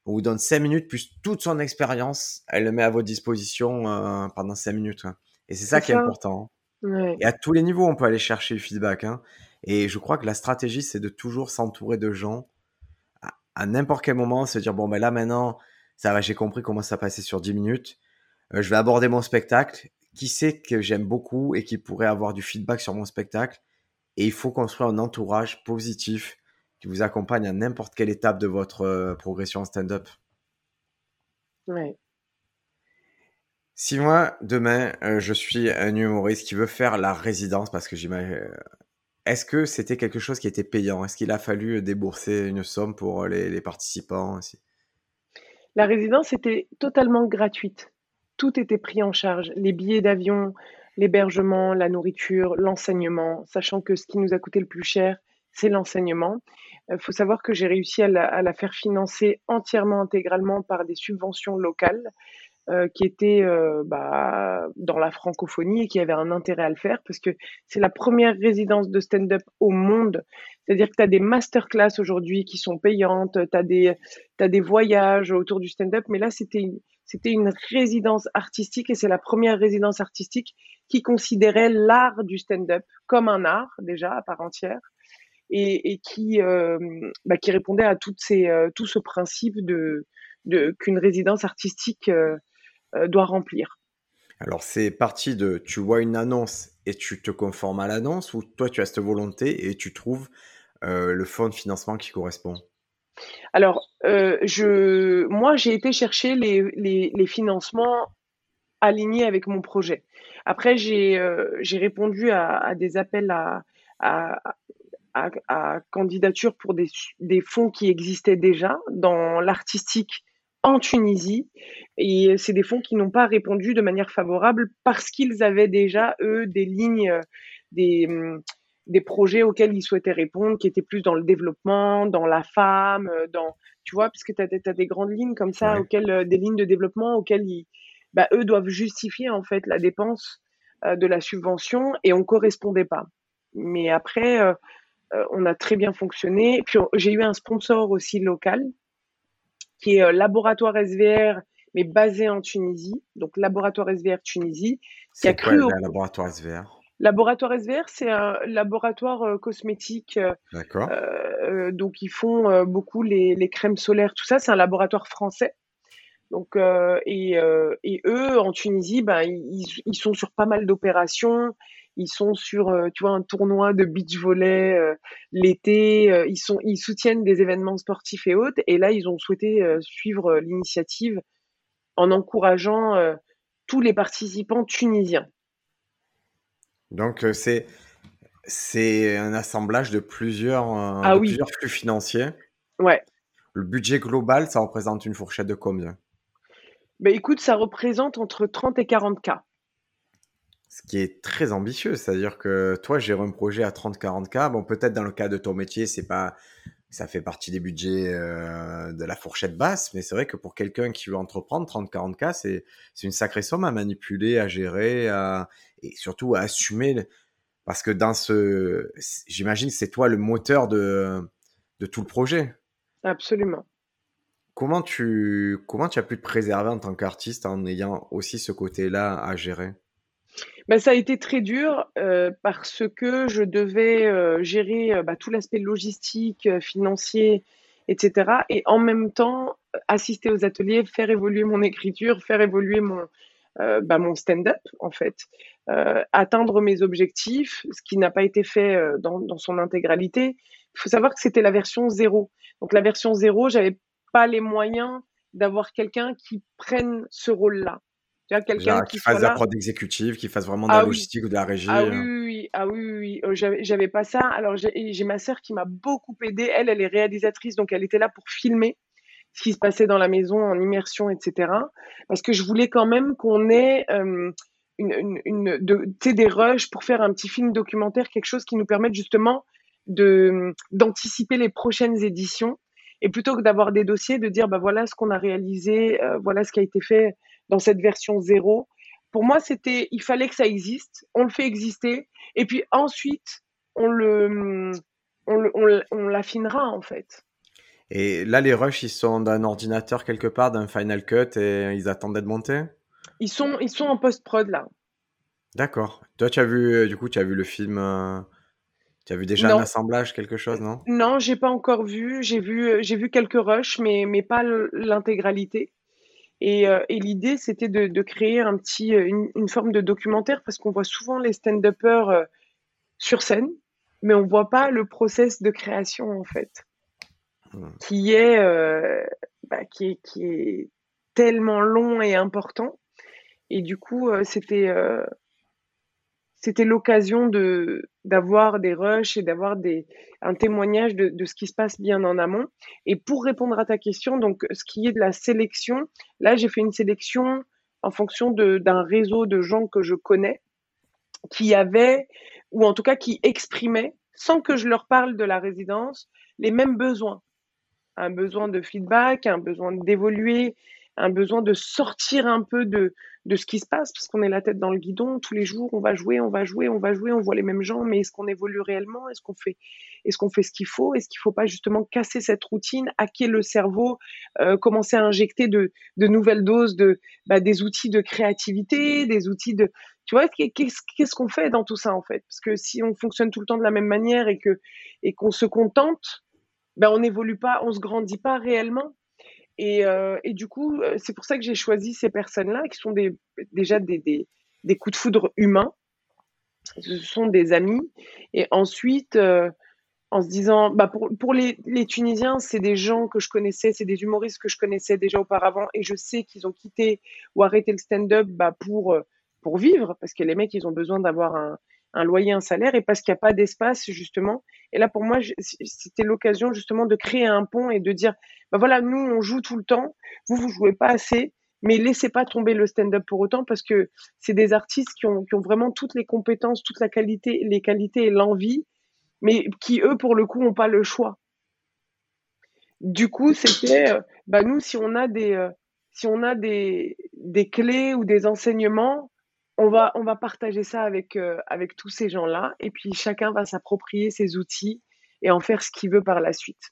on vous donne 5 minutes plus toute son expérience, elle le met à votre disposition euh, pendant 5 minutes. Et c'est ça qui est important. Et à tous les niveaux, on peut aller chercher le feedback. Hein. Et je crois que la stratégie, c'est de toujours s'entourer de gens à, n'importe quel moment, se dire, bon, ben là maintenant, ça va, j'ai compris comment ça passait sur 10 minutes. Euh, je vais aborder mon spectacle. Qui sait que j'aime beaucoup et qui pourrait avoir du feedback sur mon spectacle? Et il faut construire un entourage positif qui vous accompagne à n'importe quelle étape de votre euh, progression en stand-up. Ouais. Si moi, demain, euh, je suis un humoriste qui veut faire la résidence, parce que j'imagine. Euh, est-ce que c'était quelque chose qui était payant? Est-ce qu'il a fallu débourser une somme pour les, les participants La résidence était totalement gratuite. Tout était pris en charge. Les billets d'avion, l'hébergement, la nourriture, l'enseignement, sachant que ce qui nous a coûté le plus cher, c'est l'enseignement. Il euh, faut savoir que j'ai réussi à la, faire financer entièrement, intégralement par des subventions locales euh, qui étaient euh, bah, dans la francophonie et qui avaient un intérêt à le faire parce que c'est la première résidence de stand-up au monde. C'est-à-dire que tu as des masterclass aujourd'hui qui sont payantes, tu as des, as des voyages autour du stand-up, mais là, c'était une, résidence artistique et c'est la première résidence artistique qui considérait l'art du stand-up comme un art déjà à part entière et, qui, euh, bah, qui répondait à toutes ces, tout ce principe de, de qu'une résidence artistique doit remplir. Alors c'est parti de tu vois une annonce et tu te conformes à l'annonce ou toi tu as cette volonté et tu trouves le fonds de financement qui correspond? Alors je, moi j'ai été chercher les, les, les, financements alignés avec mon projet. Après j'ai j'ai répondu à, à, des appels à, à, à, candidature pour des, des, fonds qui existaient déjà dans l'artistique en Tunisie. Et c'est des fonds qui n'ont pas répondu de manière favorable parce qu'ils avaient déjà, eux, des lignes, des, des projets auxquels ils souhaitaient répondre, qui étaient plus dans le développement, dans la femme, dans, tu vois, puisque tu as, des grandes lignes comme ça, auxquelles, des lignes de développement auxquelles ils, bah, eux doivent justifier en fait la dépense euh, de la subvention et on correspondait pas. Mais après, euh, euh, on a très bien fonctionné. Puis j'ai eu un sponsor aussi local qui est euh, Laboratoire SVR, mais basé en Tunisie. Donc Laboratoire SVR Tunisie. C'est quoi cru Laboratoire SVR Laboratoire SVR, c'est un laboratoire euh, cosmétique. D'accord. donc ils font beaucoup les, crèmes solaires, tout ça. C'est un laboratoire français. Donc, euh, et, euh, et, eux, en Tunisie, ben, ils, ils sont sur pas mal d'opérations. Ils sont sur, euh, tu vois, un tournoi de beach volley l'été. ils sont, ils soutiennent des événements sportifs et autres. Et là, ils ont souhaité suivre l'initiative en encourageant tous les participants tunisiens. Donc, c'est c'est un assemblage de plusieurs, ah de plusieurs flux financiers. Ouais. Le budget global, ça représente une fourchette de combien? Ben écoute, ça représente entre 30 et 40 K. Ce qui est très ambitieux, c'est-à-dire que toi, gérer un projet à 30-40 K, bon, peut-être dans le cas de ton métier, c'est pas, ça fait partie des budgets euh, de la fourchette basse, mais c'est vrai que pour quelqu'un qui veut entreprendre, 30-40 K, c'est, c'est une sacrée somme à manipuler, à gérer, à, et surtout à assumer, parce que dans ce, j'imagine que c'est toi le moteur de, de tout le projet. Absolument. Comment tu, comment tu as pu te préserver en tant qu'artiste en ayant aussi ce côté-là à gérer? Ben, ça a été très dur euh, parce que je devais euh, gérer euh, bah, tout l'aspect logistique, financier, etc. Et en même temps, assister aux ateliers, faire évoluer mon écriture, faire évoluer mon, bah, stand-up, en fait. atteindre mes objectifs, ce qui n'a pas été fait dans, dans son intégralité. Il faut savoir que c'était la version zéro. Donc la version zéro, j'avais pas les moyens d'avoir quelqu'un qui prenne ce rôle-là. Tu vois, quelqu'un qui, fasse de la prod exécutive, qui fasse vraiment de la ah logistique ou de la régie. Ah euh. oui, oui, ah oui, oui, oh, j'avais pas ça. Alors j'ai ma sœur qui m'a beaucoup aidée. Elle, elle est réalisatrice, donc elle était là pour filmer ce qui se passait dans la maison en immersion, etc. Parce que je voulais quand même qu'on ait euh, une, une, de, des rushs pour faire un petit film documentaire, quelque chose qui nous permette justement d'anticiper les prochaines éditions et plutôt que d'avoir des dossiers, de dire bah voilà ce qu'on a réalisé, euh, voilà ce qui a été fait dans cette version zéro. Pour moi, c'était il fallait que ça existe, on le fait exister, et puis ensuite on le on, l'affinera en fait. Et là, les rushs, ils sont d'un ordinateur quelque part, d'un Final Cut, et ils attendent d'être montés Ils sont, ils sont en post-prod là. D'accord. Toi, tu as vu, euh, du coup, tu as vu le film euh, tu as vu déjà un assemblage, quelque chose, non? Non, j'ai pas encore vu. J'ai vu, euh, j'ai vu quelques rushs, mais, mais pas l'intégralité. Et, euh, et l'idée, c'était de, de, créer un petit, euh, une, forme de documentaire parce qu'on voit souvent les stand-uppers sur scène, mais on voit pas le process de création en fait, hmm. qui est, bah, qui est, qui est tellement long et important. Et du coup, c'était c'était l'occasion de d'avoir des rushs et d'avoir des un témoignage de, de, ce qui se passe bien en amont. Et pour répondre à ta question, donc ce qui est de la sélection, là j'ai fait une sélection en fonction d'un réseau de gens que je connais qui avaient ou en tout cas qui exprimaient sans que je leur parle de la résidence les mêmes besoins, un besoin de feedback, un besoin d'évoluer, un besoin de sortir un peu de, de ce qui se passe, parce qu'on est la tête dans le guidon tous les jours, on va jouer, on va jouer, on va jouer, on voit les mêmes gens, mais est-ce qu'on évolue réellement? Est-ce qu'on fait, est-ce fait ce qu'il faut? Est-ce qu'il faut pas justement casser cette routine, hacker le cerveau, euh, commencer à injecter de, de nouvelles doses de bah, des outils de créativité, des outils de, tu vois, qu'est-ce qu'on fait dans tout ça en fait? Parce que si on fonctionne tout le temps de la même manière et que et qu'on se contente, ben on n'évolue pas, on se grandit pas réellement. Et, euh, et du coup, euh, c'est pour ça que j'ai choisi ces personnes-là, qui sont déjà des, coups de foudre humains. Ce sont des amis. Et ensuite, euh, en se disant, bah pour, les Tunisiens, c'est des gens que je connaissais, c'est des humoristes que je connaissais déjà auparavant, et je sais qu'ils ont quitté ou arrêté le stand-up bah, pour, pour vivre, parce que les mecs, ils ont besoin d'avoir un, un loyer, un salaire, et parce qu'il n'y a pas d'espace, justement. Et là, pour moi, c'était l'occasion, justement, de créer un pont et de dire, bah voilà, nous, on joue tout le temps, vous, vous jouez pas assez, mais laissez pas tomber le stand-up pour autant, parce que c'est des artistes qui ont, qui ont vraiment toutes les compétences, toute la qualité, les qualités et l'envie, mais qui, eux, pour le coup, n'ont pas le choix. Du coup, c'était, euh, bah nous, si on a des, euh, si on a des, des clés ou des enseignements, on va, on va partager ça avec, euh, avec tous ces gens-là, et puis chacun va s'approprier ses outils et en faire ce qu'il veut par la suite.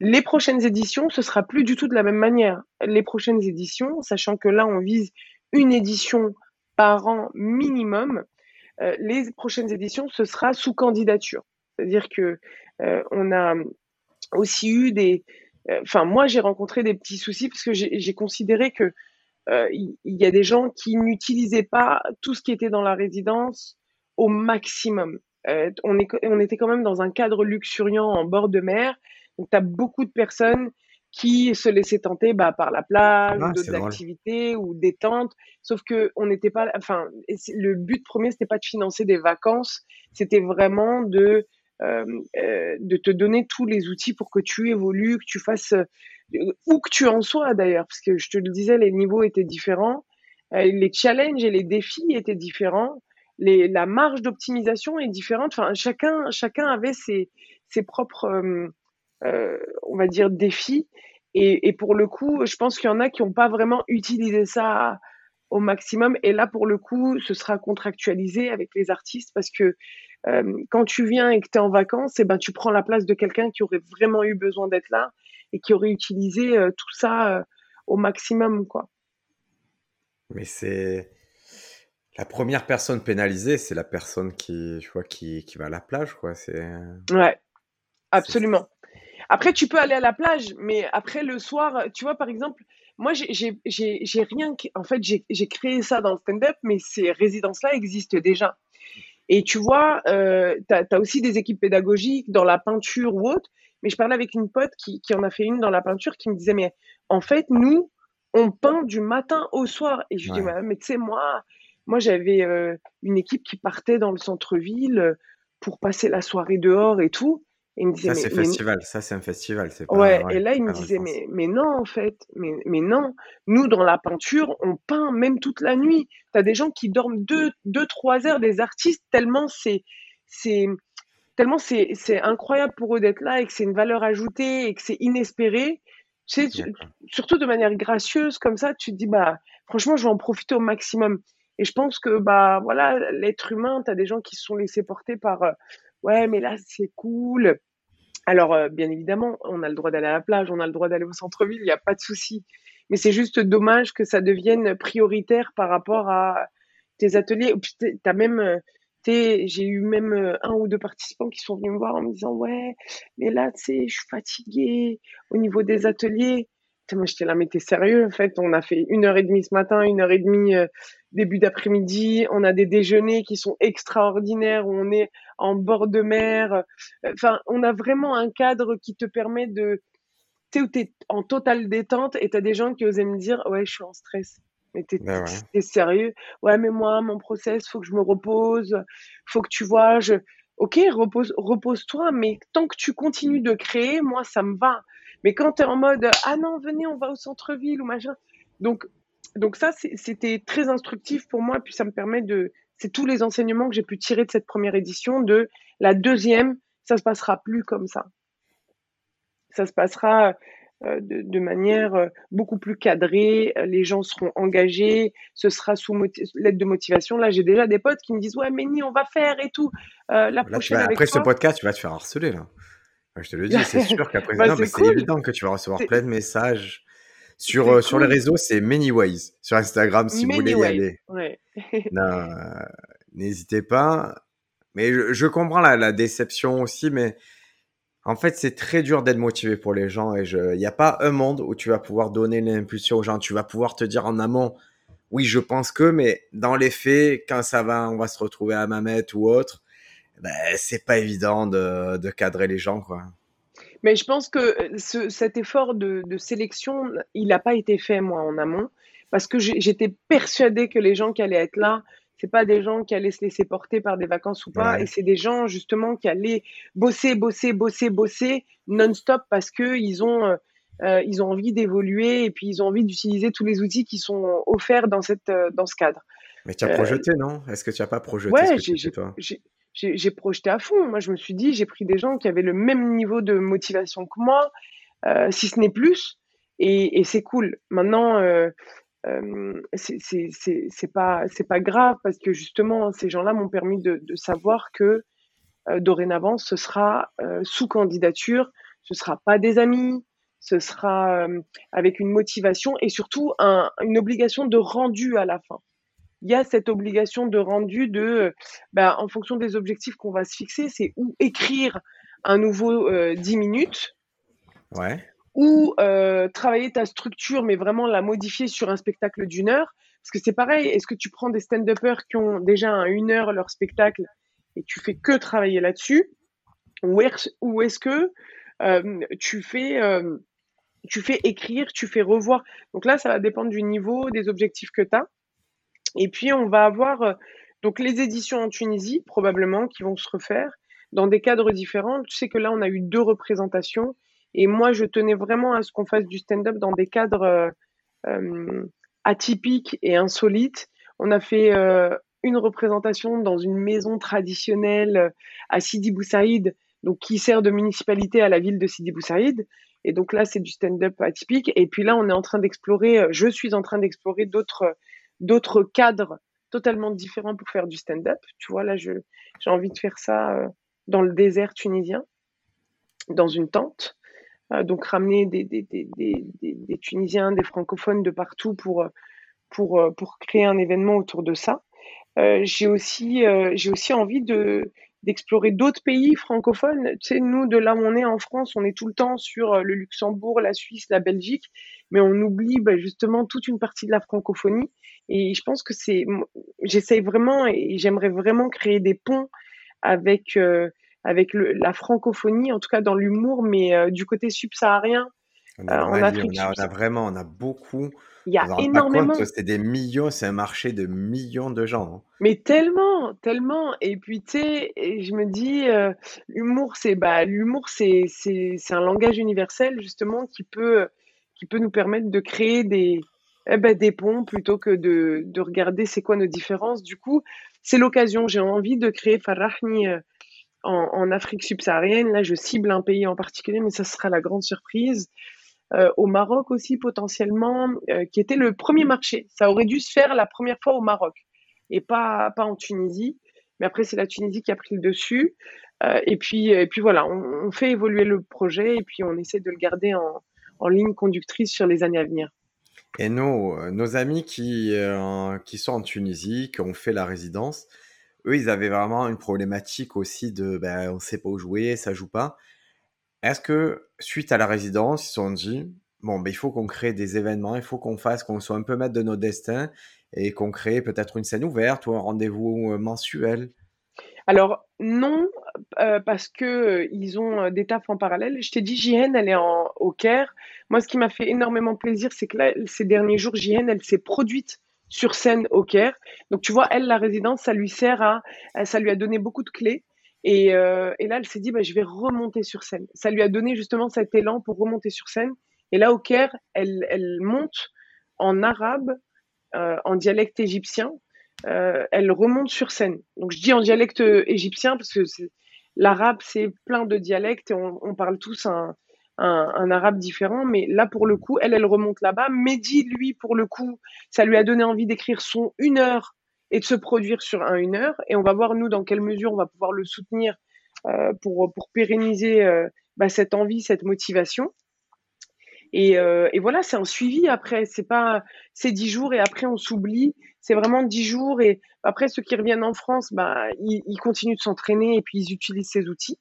Les prochaines éditions, ce sera plus du tout de la même manière. Les prochaines éditions, sachant que là, on vise une édition par an minimum, euh, les prochaines éditions, ce sera sous candidature. C'est-à-dire que euh, on a aussi eu des, enfin, moi, j'ai rencontré des petits soucis parce que j'ai considéré que il y, a des gens qui n'utilisaient pas tout ce qui était dans la résidence au maximum. on, est, on était quand même dans un cadre luxuriant en bord de mer. Donc, tu as beaucoup de personnes qui se laissaient tenter bah, par la plage, ah, d'autres activités ou des tentes. Sauf que on n'était pas, enfin, le but premier, c'était pas de financer des vacances, c'était vraiment de euh, euh, de te donner tous les outils pour que tu évolues, que tu fasses euh, où que tu en sois d'ailleurs, parce que je te le disais, les niveaux étaient différents, les challenges et les défis étaient différents. La marge d'optimisation est différente. Enfin, chacun, chacun avait ses, propres euh, on va dire, défi. Et, pour le coup, je pense qu'il y en a qui n'ont pas vraiment utilisé ça au maximum. Et là, pour le coup, ce sera contractualisé avec les artistes parce que euh, quand tu viens et que tu es en vacances, et eh ben, tu prends la place de quelqu'un qui aurait vraiment eu besoin d'être là et qui aurait utilisé euh, tout ça euh, au maximum. quoi. Mais c'est la première personne pénalisée, c'est la personne qui, je vois, qui, qui va à la plage. Quoi. C'est... Ouais, absolument. Après, tu peux aller à la plage, mais après le soir, tu vois, par exemple, moi, j'ai rien. En fait, j'ai créé ça dans le stand-up, mais ces résidences-là existent déjà. Et tu vois, euh, tu as, aussi des équipes pédagogiques dans la peinture ou autre. Mais je parlais avec une pote qui, qui en a fait une dans la peinture qui me disait, mais en fait, nous, on peint du matin au soir. Et je lui dis, mais tu sais, moi, moi j'avais euh, une équipe qui partait dans le centre-ville euh, pour passer la soirée dehors et tout ça, c'est festival. Ça, c'est un festival. Pas, ouais, et là, il me disait, mais, mais non, en fait. Mais, mais non. Nous, dans la peinture, on peint même toute la nuit. Tu as des gens qui dorment 2 deux, trois heures, des artistes, tellement c'est. c'est tellement c'est, c'est incroyable pour eux d'être là et que c'est une valeur ajoutée et que c'est inespéré. Tu sais, surtout de manière gracieuse comme ça, tu te dis, bah, franchement, je vais en profiter au maximum. Et je pense que, bah, voilà, l'être humain, tu as des gens qui se sont laissés porter par, euh, ouais, mais là, c'est cool. Alors, euh, bien évidemment, on a le droit d'aller à la plage, on a le droit d'aller au centre-ville, il n'y a pas de souci. Mais c'est juste dommage que ça devienne prioritaire par rapport à tes ateliers. Tu as même, euh, j'ai eu même euh, un ou deux participants qui sont venus me voir en me disant ouais, mais là, tu sais, je suis fatiguée au niveau des ateliers. moi, j'étais là, mais t'es sérieux En fait, on a fait une heure et demie ce matin, une heure et demie début d'après-midi. On a des déjeuners qui sont extraordinaires on est en bord de mer. Enfin, on a vraiment un cadre qui te permet de, tu sais, où t'es en totale détente et t'as des gens qui osaient me dire, ouais, je suis en stress. Mais t'es ben sérieux? Ouais, mais moi, mon process, faut que je me repose, faut que tu vois, je, ok, repose, repose-toi, mais tant que tu continues de créer, moi, ça me va. Mais quand tu es en mode, ah non, venez, on va au centre-ville ou machin. Donc, donc ça, c'était très instructif pour moi, puis ça me permet de, c'est tous les enseignements que j'ai pu tirer de cette première édition. De la deuxième, ça se passera plus comme ça. Ça se passera euh, de, manière euh, beaucoup plus cadrée. Les gens seront engagés. Ce sera sous l'aide de motivation. Là, j'ai déjà des potes qui me disent ouais, mais ni on va faire et tout. Euh, la prochaine. après ce podcast, tu vas te faire harceler là. je te le dis, c'est sûr qu'après, bah, c'est évident que tu vas recevoir plein de messages sur, euh, sur les réseaux, c'est Manyways. Sur Instagram, si vous voulez y aller. N'hésitez pas. Mais je, comprends la, la, déception aussi, mais en fait, c'est très dur d'être motivé pour les gens. Et il n'y a pas un monde où tu vas pouvoir donner l'impulsion aux gens. Tu vas pouvoir te dire en amont, oui, je pense que, mais dans les faits, quand ça va, on va se retrouver à Mamet ou autre, ben, c'est pas évident de, de cadrer les gens, quoi. Mais je pense que euh, ce, cet effort de, de sélection, il n'a pas été fait, moi, en amont, parce que j'étais persuadée que les gens qui allaient être là, c'est pas des gens qui allaient se laisser porter par des vacances ou pas, et c'est des gens justement qui allaient bosser, bosser, bosser, bosser non-stop parce que ils ont euh, euh ils ont envie d'évoluer et puis ils ont envie d'utiliser tous les outils qui sont offerts dans cette euh, dans ce cadre. Mais tu as projeté, non? Est-ce que tu as pas projeté Ouais, j'ai j'ai projeté à fond. Moi, je me suis dit, j'ai pris des gens qui avaient le même niveau de motivation que moi, euh, si ce n'est plus, et, et c'est cool. Maintenant, euh, c'est pas c'est pas grave parce que justement, ces gens-là m'ont permis de, savoir que dorénavant, ce sera sous candidature, ce sera pas des amis, ce sera avec une motivation et surtout un, une obligation de rendu à la fin il y a cette obligation de rendu de, bah, en fonction des objectifs qu'on va se fixer, c'est ou écrire un nouveau euh, 10 minutes, ouais. Ou euh, travailler ta structure, mais vraiment la modifier sur un spectacle d'une heure. Parce que c'est pareil, est-ce que tu prends des stand-uppers qui ont déjà une heure leur spectacle et tu fais que travailler là-dessus? Ou est-ce que euh, tu fais... Euh, tu fais écrire, tu fais revoir? Donc là, ça va dépendre du niveau, des objectifs que tu as. Et puis, on va avoir donc les éditions en Tunisie, probablement, qui vont se refaire dans des cadres différents. Tu sais que là, on a eu deux représentations. Et moi, je tenais vraiment à ce qu'on fasse du stand-up dans des cadres euh, euh, atypiques et insolites. On a fait euh, une représentation dans une maison traditionnelle à Sidi Bou Saïd, donc qui sert de municipalité à la ville de Sidi Bou Saïd. Et donc là, c'est du stand-up atypique. Et puis là, on est en train d'explorer, je suis en train d'explorer d'autres, d'autres cadres totalement différents pour faire du stand-up. Tu vois, là, j'ai envie de faire ça dans le désert tunisien, dans une tente. Euh, donc ramener des, des, des, des, Tunisiens, des francophones de partout pour, pour, pour créer un événement autour de ça. Euh, j'ai aussi, euh, aussi envie de, d'explorer d'autres pays francophones. Tu sais, nous, de là où on est en France, on est tout le temps sur le Luxembourg, la Suisse, la Belgique, mais on oublie bah, justement toute une partie de la francophonie. Et je pense que c'est, j'essaye vraiment et j'aimerais vraiment créer des ponts avec avec le, la francophonie, en tout cas dans l'humour, mais euh, du côté subsaharien. On a, en Afrique, on, a, on a, vraiment, on a beaucoup. Il y a énormément. C'est des millions, c'est un marché de millions de gens. Hein. Mais tellement, tellement. Et puis tu sais, je me dis, euh, l'humour, c'est bah, l'humour, c'est c'est un langage universel justement qui peut qui peut nous permettre de créer des eh ben, des ponts plutôt que de, de regarder c'est quoi nos différences. Du coup, c'est l'occasion. J'ai envie de créer Farahni en, Afrique subsaharienne. Là, je cible un pays en particulier, mais ça sera la grande surprise. Euh, au Maroc aussi potentiellement, euh, qui était le premier marché. Ça aurait dû se faire la première fois au Maroc et pas, pas en Tunisie. Mais après, c'est la Tunisie qui a pris le dessus. Euh, et, puis, et puis voilà, on, on, fait évoluer le projet et puis on essaie de le garder en, en ligne conductrice sur les années à venir. Et nos, nos amis qui, qui sont en Tunisie, qui ont fait la résidence, eux, ils avaient vraiment une problématique aussi de ben, on ne sait pas où jouer, ça joue pas. Est-ce que suite à la résidence, ils se sont dit bon, ben, il faut qu'on crée des événements, il faut qu'on fasse, qu'on soit un peu maître de nos destins et qu'on crée peut-être une scène ouverte ou un rendez-vous euh, mensuel? Alors non, euh, parce que euh, ils ont des tafs en parallèle. Je t'ai dit, JN, elle est au Caire. Moi, ce qui m'a fait énormément plaisir, c'est que ces derniers jours, JN, elle s'est produite sur scène au Caire. Donc tu vois, elle, la résidence, ça lui sert à, ça lui a donné beaucoup de clés. Et, euh, et là, elle s'est dit, bah, je vais remonter sur scène. Ça lui a donné justement cet élan pour remonter sur scène. Et là, au Caire, elle, elle monte en arabe, euh, en dialecte égyptien. Euh, elle remonte sur scène. Donc je dis en dialecte égyptien parce que l'arabe, c'est plein de dialectes et on, on parle tous un, un, arabe différent. Mais là, pour le coup, elle, elle remonte là-bas. Mehdi, lui, pour le coup, ça lui a donné envie d'écrire son une heure et de se produire sur un une heure. Et on va voir, nous, dans quelle mesure on va pouvoir le soutenir euh, pour, pour pérenniser euh, bah, cette envie, cette motivation. Et, euh, et voilà, c'est un suivi après. C'est pas, c'est dix jours et après on s'oublie. C'est vraiment dix jours et après ceux qui reviennent en France, bah, ils, ils continuent de s'entraîner et puis ils utilisent ces outils.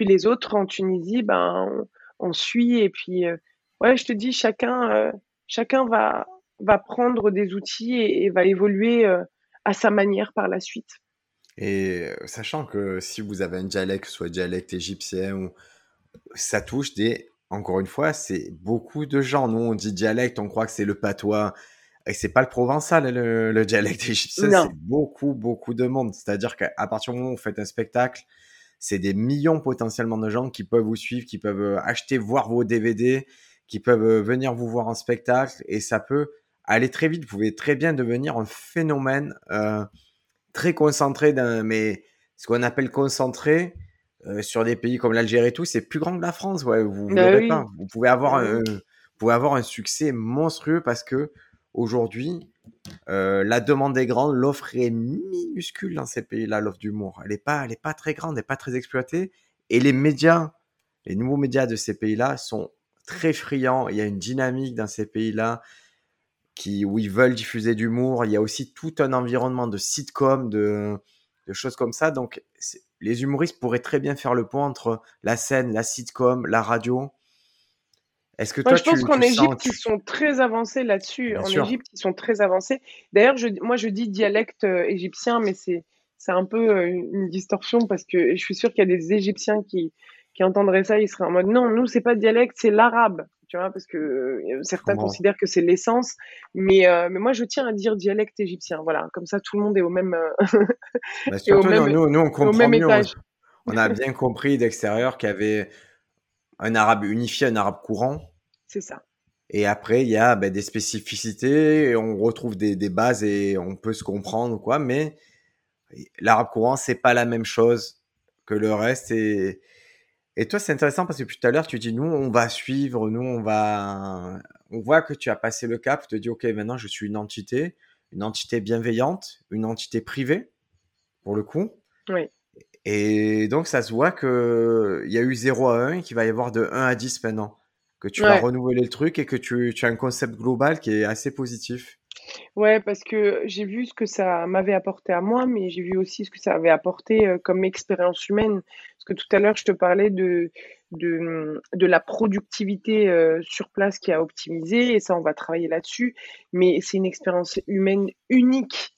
Puis les autres en Tunisie, ben, on, suit. Et puis, euh, ouais, je te dis, chacun, euh, chacun va, va prendre des outils et, va évoluer euh, à sa manière par la suite. Et sachant que si vous avez un dialecte, soit dialecte égyptien, ou ça touche des. Encore une fois, c'est beaucoup de gens. Nous, on dit dialecte, on croit que c'est le patois. Et c'est pas le provençal, le, dialecte égyptien, c'est beaucoup, beaucoup de monde. C'est-à-dire qu'à partir du moment où vous faites un spectacle, c'est des millions potentiellement de gens qui peuvent vous suivre, qui peuvent euh, acheter, voir vos DVD, qui peuvent euh, venir vous voir en spectacle et ça peut aller très vite. Vous pouvez très bien devenir un phénomène euh, très concentré, mais ce qu'on appelle concentré sur des pays comme l'Algérie et tout, c'est plus grand que la France. Ouais, vous, bah pas. vous pouvez avoir, un, vous pouvez avoir un succès monstrueux parce que aujourd'hui, euh, la demande est grande, l'offre est minuscule dans ces pays-là, l'offre d'humour. Elle n'est pas, pas très grande, elle n'est pas très exploitée. Et les médias, les nouveaux médias de ces pays-là sont très friands. Il y a une dynamique dans ces pays-là qui, où ils veulent diffuser d'humour. Il y a aussi tout un environnement de sitcom, de, de choses comme ça. Donc, les humoristes pourraient très bien faire le pont entre la scène, la sitcom, la radio. Est-ce que toi, je pense qu'en tu Égypte, ils sont très avancés là-dessus. En sûr, Égypte, ils sont très avancés. D'ailleurs, je, moi, je dis dialecte euh, égyptien, mais c'est, c'est un peu euh, une distorsion parce que je suis sûre qu'il y a des Égyptiens qui, qui entendraient ça, ils seraient en mode non, nous, c'est pas dialecte, c'est l'arabe. Tu vois, parce que euh, certains considèrent que c'est l'essence, mais, mais moi je tiens à dire dialecte égyptien. Voilà, comme ça tout le monde est au même, au surtout, nous, même, nous, nous, on comprend même mieux. On a bien compris d'extérieur qu'il y avait un arabe unifié, un arabe courant. C'est ça. Et après, il y a ben, des spécificités, et on retrouve des, des bases et on peut se comprendre, quoi. Mais l'arabe courant, c'est pas la même chose que le reste. Et, et toi, c'est intéressant parce que tout à l'heure, tu dis, nous, on va suivre, nous, on va. On voit que tu as passé le cap, tu te dis, OK, maintenant, je suis une entité, une entité bienveillante, une entité privée, pour le coup. Oui. Et donc, ça se voit que il y a eu 0 à 1 et qu'il va y avoir de 1 à 10 maintenant. Que tu vas Ouais. renouveler le truc et que tu, tu as un concept global qui est assez positif. Ouais, parce que j'ai vu ce que ça m'avait apporté à moi, mais j'ai vu aussi ce que ça avait apporté euh, comme expérience humaine. Parce que tout à l'heure, je te parlais de, de, de la productivité euh, sur place qui a optimisé, et ça, on va travailler là-dessus. Mais c'est une expérience humaine unique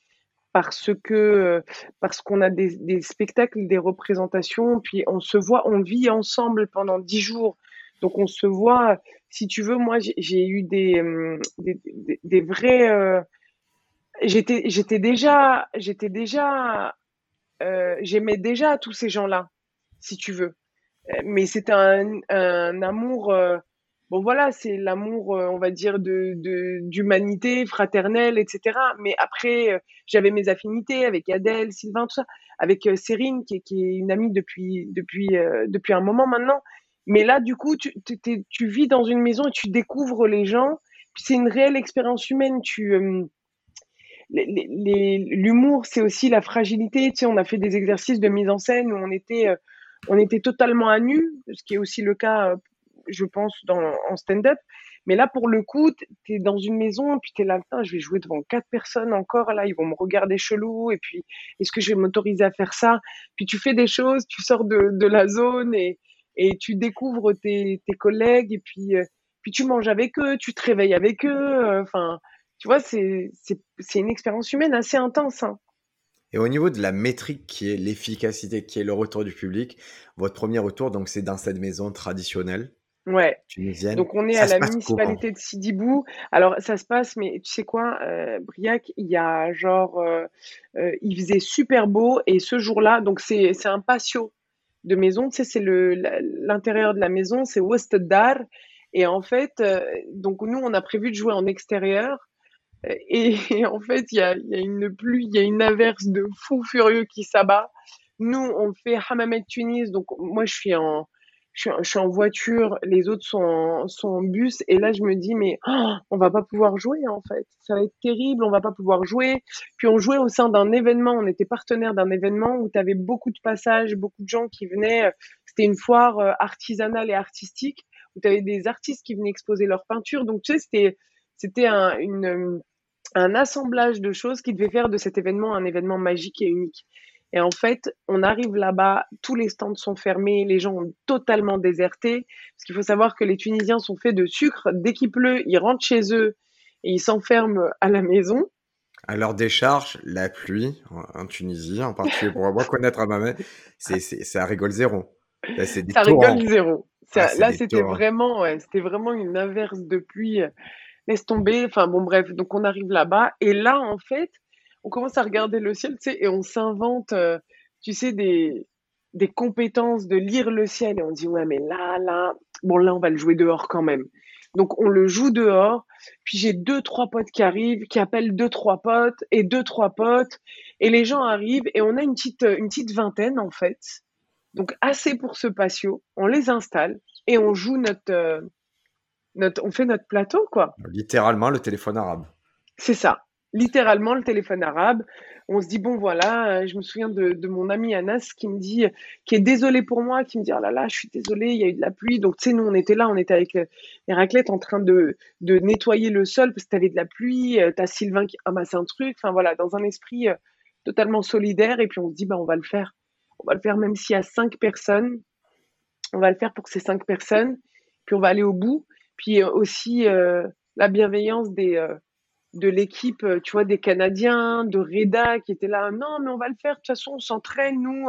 parce que parce qu'on a des, des spectacles, des représentations, puis on se voit, on vit ensemble pendant dix jours. Donc on se voit, si tu veux, moi j'ai eu des, hum, des, des, vrais, euh, j'étais déjà j'étais déjà euh, j'aimais déjà tous ces gens-là, si tu veux. Mais c'était un, un amour, euh, bon voilà, c'est l'amour, on va dire, de, d'humanité, fraternelle, etc. Mais après, j'avais mes affinités avec Adèle, Sylvain, tout ça, avec Cérine, qui, est- une amie depuis, depuis, depuis un moment maintenant. Mais là, du coup, tu, tu, tu vis dans une maison et tu découvres les gens. C'est une réelle expérience humaine. Tu, euh, l'humour, c'est aussi la fragilité. Tu sais, on a fait des exercices de mise en scène où on était, euh, on était totalement à nu, ce qui est aussi le cas, euh, je pense, dans, en stand-up. Mais là, pour le coup, t- t'es dans une maison, puis t'es là, putain, je vais jouer devant quatre personnes encore, là, ils vont me regarder chelou, et puis, est-ce que je vais m'autoriser à faire ça? Puis tu fais des choses, tu sors de, de la zone, et, et tu découvres tes, tes collègues, et puis, euh, puis tu manges avec eux, tu te réveilles avec eux, euh, enfin, tu vois, c'est, une expérience humaine assez intense, hein. Et au niveau de la métrique qui est l'efficacité, qui est le retour du public, votre premier retour, donc c'est dans cette maison traditionnelle Ouais. tunisienne. Donc on est Ça à la municipalité de Sidi Bou. Alors ça se passe, mais tu sais quoi, euh, Briac, il y a genre, euh, euh, il faisait super beau et ce jour-là, donc c'est c'est un patio de maison, tu sais, c'est l'intérieur de la maison, c'est West Dar. Et en fait, euh, donc nous on a prévu de jouer en extérieur. Et, en fait il y a y a une pluie, il y a une averse de fou furieux qui s'abat. Nous on fait Hammamet Tunis, donc moi je suis en je suis, en voiture, les autres sont en, sont en bus, et là je me dis mais oh, on va pas pouvoir jouer en fait, ça va être terrible, on va pas pouvoir jouer. Puis on jouait au sein d'un événement, on était partenaire d'un événement où tu avais beaucoup de passages, beaucoup de gens qui venaient. C'était une foire euh, artisanale et artistique où tu avais des artistes qui venaient exposer leurs peintures. Donc tu sais c'était c'était un, un assemblage de choses qui devait faire de cet événement un événement magique et unique. Et en fait, on arrive là-bas, tous les stands sont fermés, les gens ont totalement déserté. Parce qu'il faut savoir que les Tunisiens sont faits de sucre. Dès qu'il pleut, ils rentrent chez eux et ils s'enferment à la maison. À leur décharge, la pluie en Tunisie, en particulier pour moi connaître à ma main, c'est à rigole zéro. Là, c'est des Ça rigole zéro. Ah, Ça, là, c'était torrents. vraiment, ouais, c'était vraiment une averse de pluie. Laisse tomber. Enfin bon, bref. Donc on arrive là-bas et là, en fait, on commence à regarder le ciel, tu sais, et on s'invente, euh, tu sais, des des compétences de lire le ciel et on dit ouais mais là là bon là on va le jouer dehors quand même donc on le joue dehors puis j'ai deux trois potes qui arrivent qui appellent deux trois potes et deux trois potes et les gens arrivent et on a une petite une petite vingtaine en fait donc assez pour ce patio on les installe et on joue notre euh, notre on fait notre plateau quoi Littéralement, le téléphone arabe. c'est ça. Littéralement, le téléphone arabe. On se dit, bon, voilà, euh, je me souviens de, mon ami Anas qui me dit, qui est désolé pour moi, qui me dit, oh là là, je suis désolé, il y a eu de la pluie. Donc, tu sais, nous, on était là, on était avec euh, Héraclète en train de, de nettoyer le sol parce que t'avais de la pluie. euh, T'as Sylvain qui amasse un truc. Enfin, voilà, dans un esprit totalement solidaire. Et puis, on se dit, bah, on va le faire. On va le faire même s'il y a cinq personnes. On va le faire pour ces cinq personnes. Puis, on va aller au bout. Puis aussi la bienveillance des de l'équipe, tu vois, des Canadiens, de Reda qui étaient là. Non, mais on va le faire. De toute façon, on s'entraîne, nous.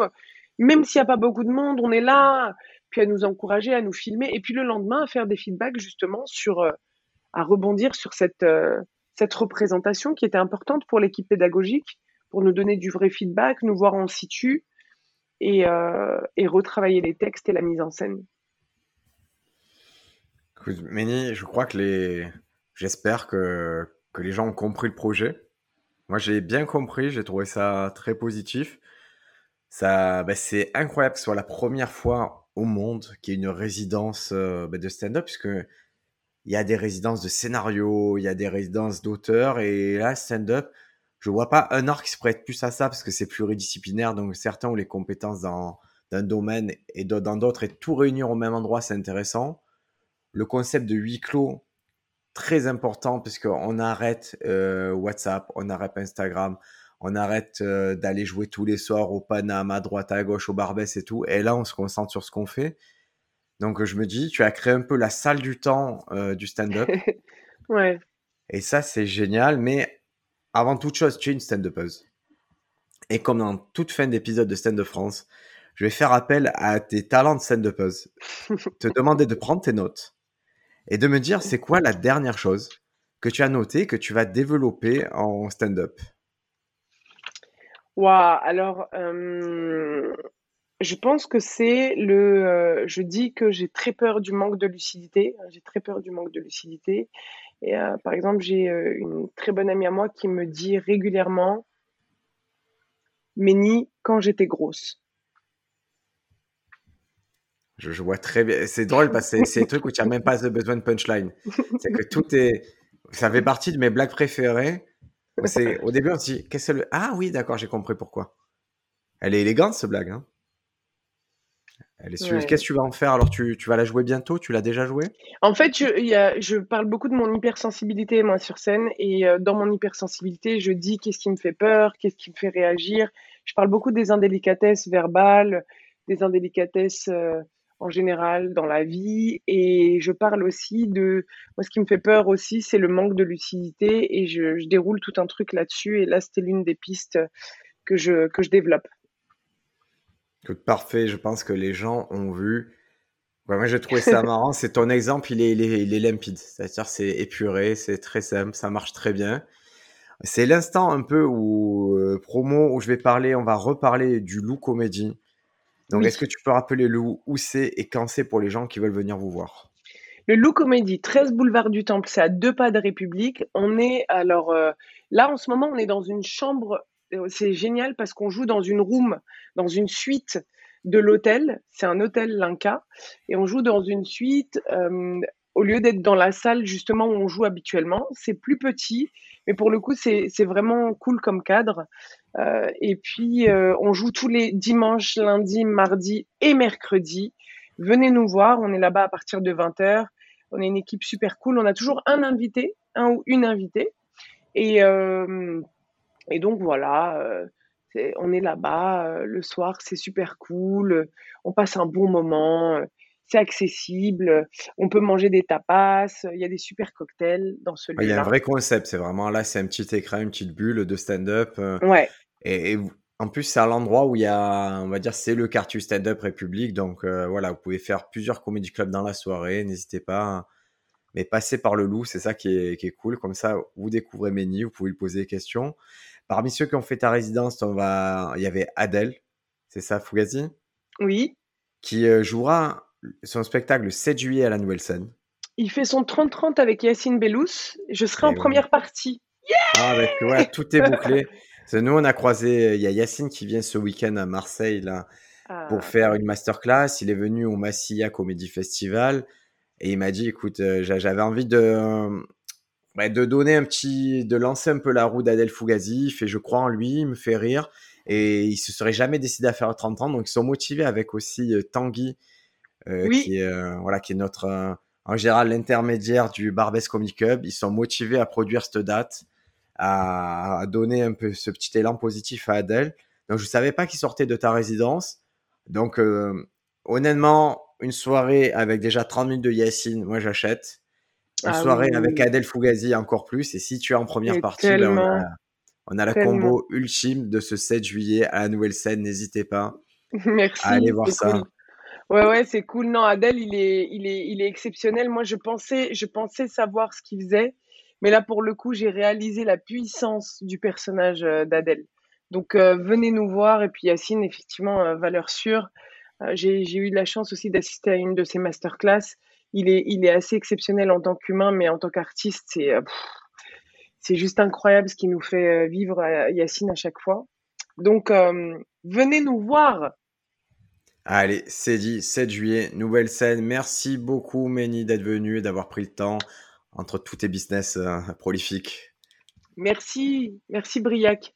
Même s'il n'y a pas beaucoup de monde, on est là. Puis à nous encourager, à nous filmer. Et puis le lendemain, à faire des feedbacks justement sur, à rebondir sur cette, cette représentation qui était importante pour l'équipe pédagogique, pour nous donner du vrai feedback, nous voir en situ et, et retravailler les textes et la mise en scène. Méni, je crois que les. J'espère que, que les gens ont compris le projet. Moi, j'ai bien compris, j'ai trouvé ça très positif. Ça, bah, c'est incroyable que ce soit la première fois au monde qu'il y ait une résidence euh, bah, de stand-up, puisque il y a des résidences de scénario, il y a des résidences d'auteurs, et là, stand-up, je vois pas un art qui se prête plus à ça, parce que c'est pluridisciplinaire, donc certains ont les compétences dans d'un domaine et dans d'autres, et tout réunir au même endroit, c'est intéressant le concept de huis clos, très important puisqu'on arrête euh, WhatsApp, on arrête Instagram, on arrête euh, d'aller jouer tous les soirs au Paname, à droite, à gauche, au Barbès et tout. Et là, on se concentre sur ce qu'on fait. Donc, je me dis, tu as créé un peu la salle du temps euh, du stand-up. ouais. Et ça, c'est génial. Mais avant toute chose, tu es une stand-upeuse. Et comme dans toute fin d'épisode de Stand Up France, je vais faire appel à tes talents de stand-upeuse. te demander de prendre tes notes et de me dire c'est quoi la dernière chose que tu as noté que tu vas développer en stand-up? Waouh, alors euh, je pense que c'est le. Euh, je dis que j'ai très peur du manque de lucidité. J'ai très peur du manque de lucidité. Et euh, par exemple, j'ai une très bonne amie à moi qui me dit régulièrement Méni, quand j'étais grosse. Je, vois très bien. C'est drôle parce que c'est des trucs où tu n'as même pas besoin de punchline. C'est que tout est. Ça fait partie de mes blagues préférées. Au début on se dit qu'est-ce que le... ah oui d'accord j'ai compris pourquoi. Elle est élégante ce blague. Hein Qu'est-ce que tu vas en faire? Alors tu, tu vas la jouer bientôt? Tu l'as déjà jouée? En fait je, y a, je parle beaucoup de mon hypersensibilité moi sur scène et euh, dans mon hypersensibilité je dis qu'est-ce qui me fait peur, qu'est-ce qui me fait réagir. Je parle beaucoup des indélicatesses verbales, des indélicatesses euh, en général dans la vie. Et je parle aussi de... Moi, ce qui me fait peur aussi, c'est le manque de lucidité. Et je, déroule tout un truc là-dessus. Et là, c'était l'une des pistes que je, que je développe. parfait. Je pense que les gens ont vu. moi, j'ai trouvé ça marrant. C'est ton exemple, il est, il est, il est limpide. C'est-à-dire, c'est épuré, c'est très simple, ça marche très bien. C'est l'instant un peu où, euh, promo, où je vais parler, on va reparler du loup comédie. Donc, est-ce que tu peux rappeler le où, c'est et quand c'est pour les gens qui veulent venir vous voir? Le Loup Comédie, 13 boulevard du Temple, c'est à deux pas de République. On est alors euh, là en ce moment, on est dans une chambre. Euh, c'est génial parce qu'on joue dans une room, dans une suite de l'hôtel. C'est un hôtel Linca et on joue dans une suite euh, au lieu d'être dans la salle justement où on joue habituellement. C'est plus petit, mais pour le coup, c'est vraiment cool comme cadre. Euh, et puis, euh, on joue tous les dimanches, lundis, mardis et mercredis. Venez nous voir, on est là-bas à partir de 20h. On est une équipe super cool. On a toujours un invité, un ou une invitée. Et, euh, et donc voilà, on est là-bas le soir, c'est super cool. On passe un bon moment c'est accessible, on peut manger des tapas, il y a des super cocktails dans ce lieu. Il y a un vrai concept, c'est vraiment là, c'est un petit écran, une petite bulle de stand-up. Ouais. Et, en plus, c'est à l'endroit où il y a, on va dire, c'est le quartier stand-up République. Donc euh, voilà, vous pouvez faire plusieurs comédie clubs dans la soirée. N'hésitez pas. Mais passez par le loup, c'est ça qui est, qui est, cool. Comme ça, vous découvrez Méni, vous pouvez lui poser des questions. Parmi ceux qui ont fait ta résidence, on va... il y avait Adèle, c'est ça, Fugazi Oui. Qui euh, jouera son spectacle le 7 juillet à la Nouvelle Scène. Il fait son 30-30 avec Yacine Bellous. Je serai en première partie. ah, ouais, tout est bouclé. Nous, on a croisé, il y a Yacine qui vient ce week-end à Marseille là, pour ah. faire une masterclass. Il est venu au Massilia Comedy Festival et il m'a dit écoute, euh, j'avais envie de, de donner un petit, de lancer un peu la roue d'Adèle Fugazi. Il fait je crois en lui, il me fait rire et il se serait jamais décidé à faire 30 ans. Donc ils sont motivés avec aussi euh, Tanguy, euh, qui, est, voilà, qui est notre, en général, l'intermédiaire du Barbès Comic Club. Ils sont motivés à produire cette date à, donner un peu ce petit élan positif à Adèle. Donc je savais pas qu'il sortait de ta résidence. Donc euh, honnêtement, une soirée avec déjà 30 minutes de Yacine, moi j'achète. Une Ah soirée oui, avec. Adèle Fougazi encore plus. Et si tu es en première Et partie, ben, on a, on a la tellement. combo ultime de ce 7 juillet à la nouvelle scène. N'hésitez pas à aller Merci, voir cool. Ouais, ouais, c'est cool. Non, Adèle, il est, il est, il est exceptionnel. Moi, je pensais, je pensais savoir ce qu'il faisait, mais là, pour le coup, j'ai réalisé la puissance du personnage euh, d'Adèle. Donc, euh, venez nous voir. Et puis, Yacine, effectivement, euh, valeur sûre. J'ai, eu la chance aussi d'assister à une de ses masterclass. Il est, il est assez exceptionnel en tant qu'humain, mais en tant qu'artiste, c'est, juste incroyable ce qu'il nous fait vivre, euh, Yacine, à chaque fois. Donc, venez nous voir. Allez, c'est dit, 7 juillet, nouvelle scène. Merci beaucoup, Méni, d'être venu et d'avoir pris le temps entre tous tes business euh, prolifiques. Merci, merci Briac.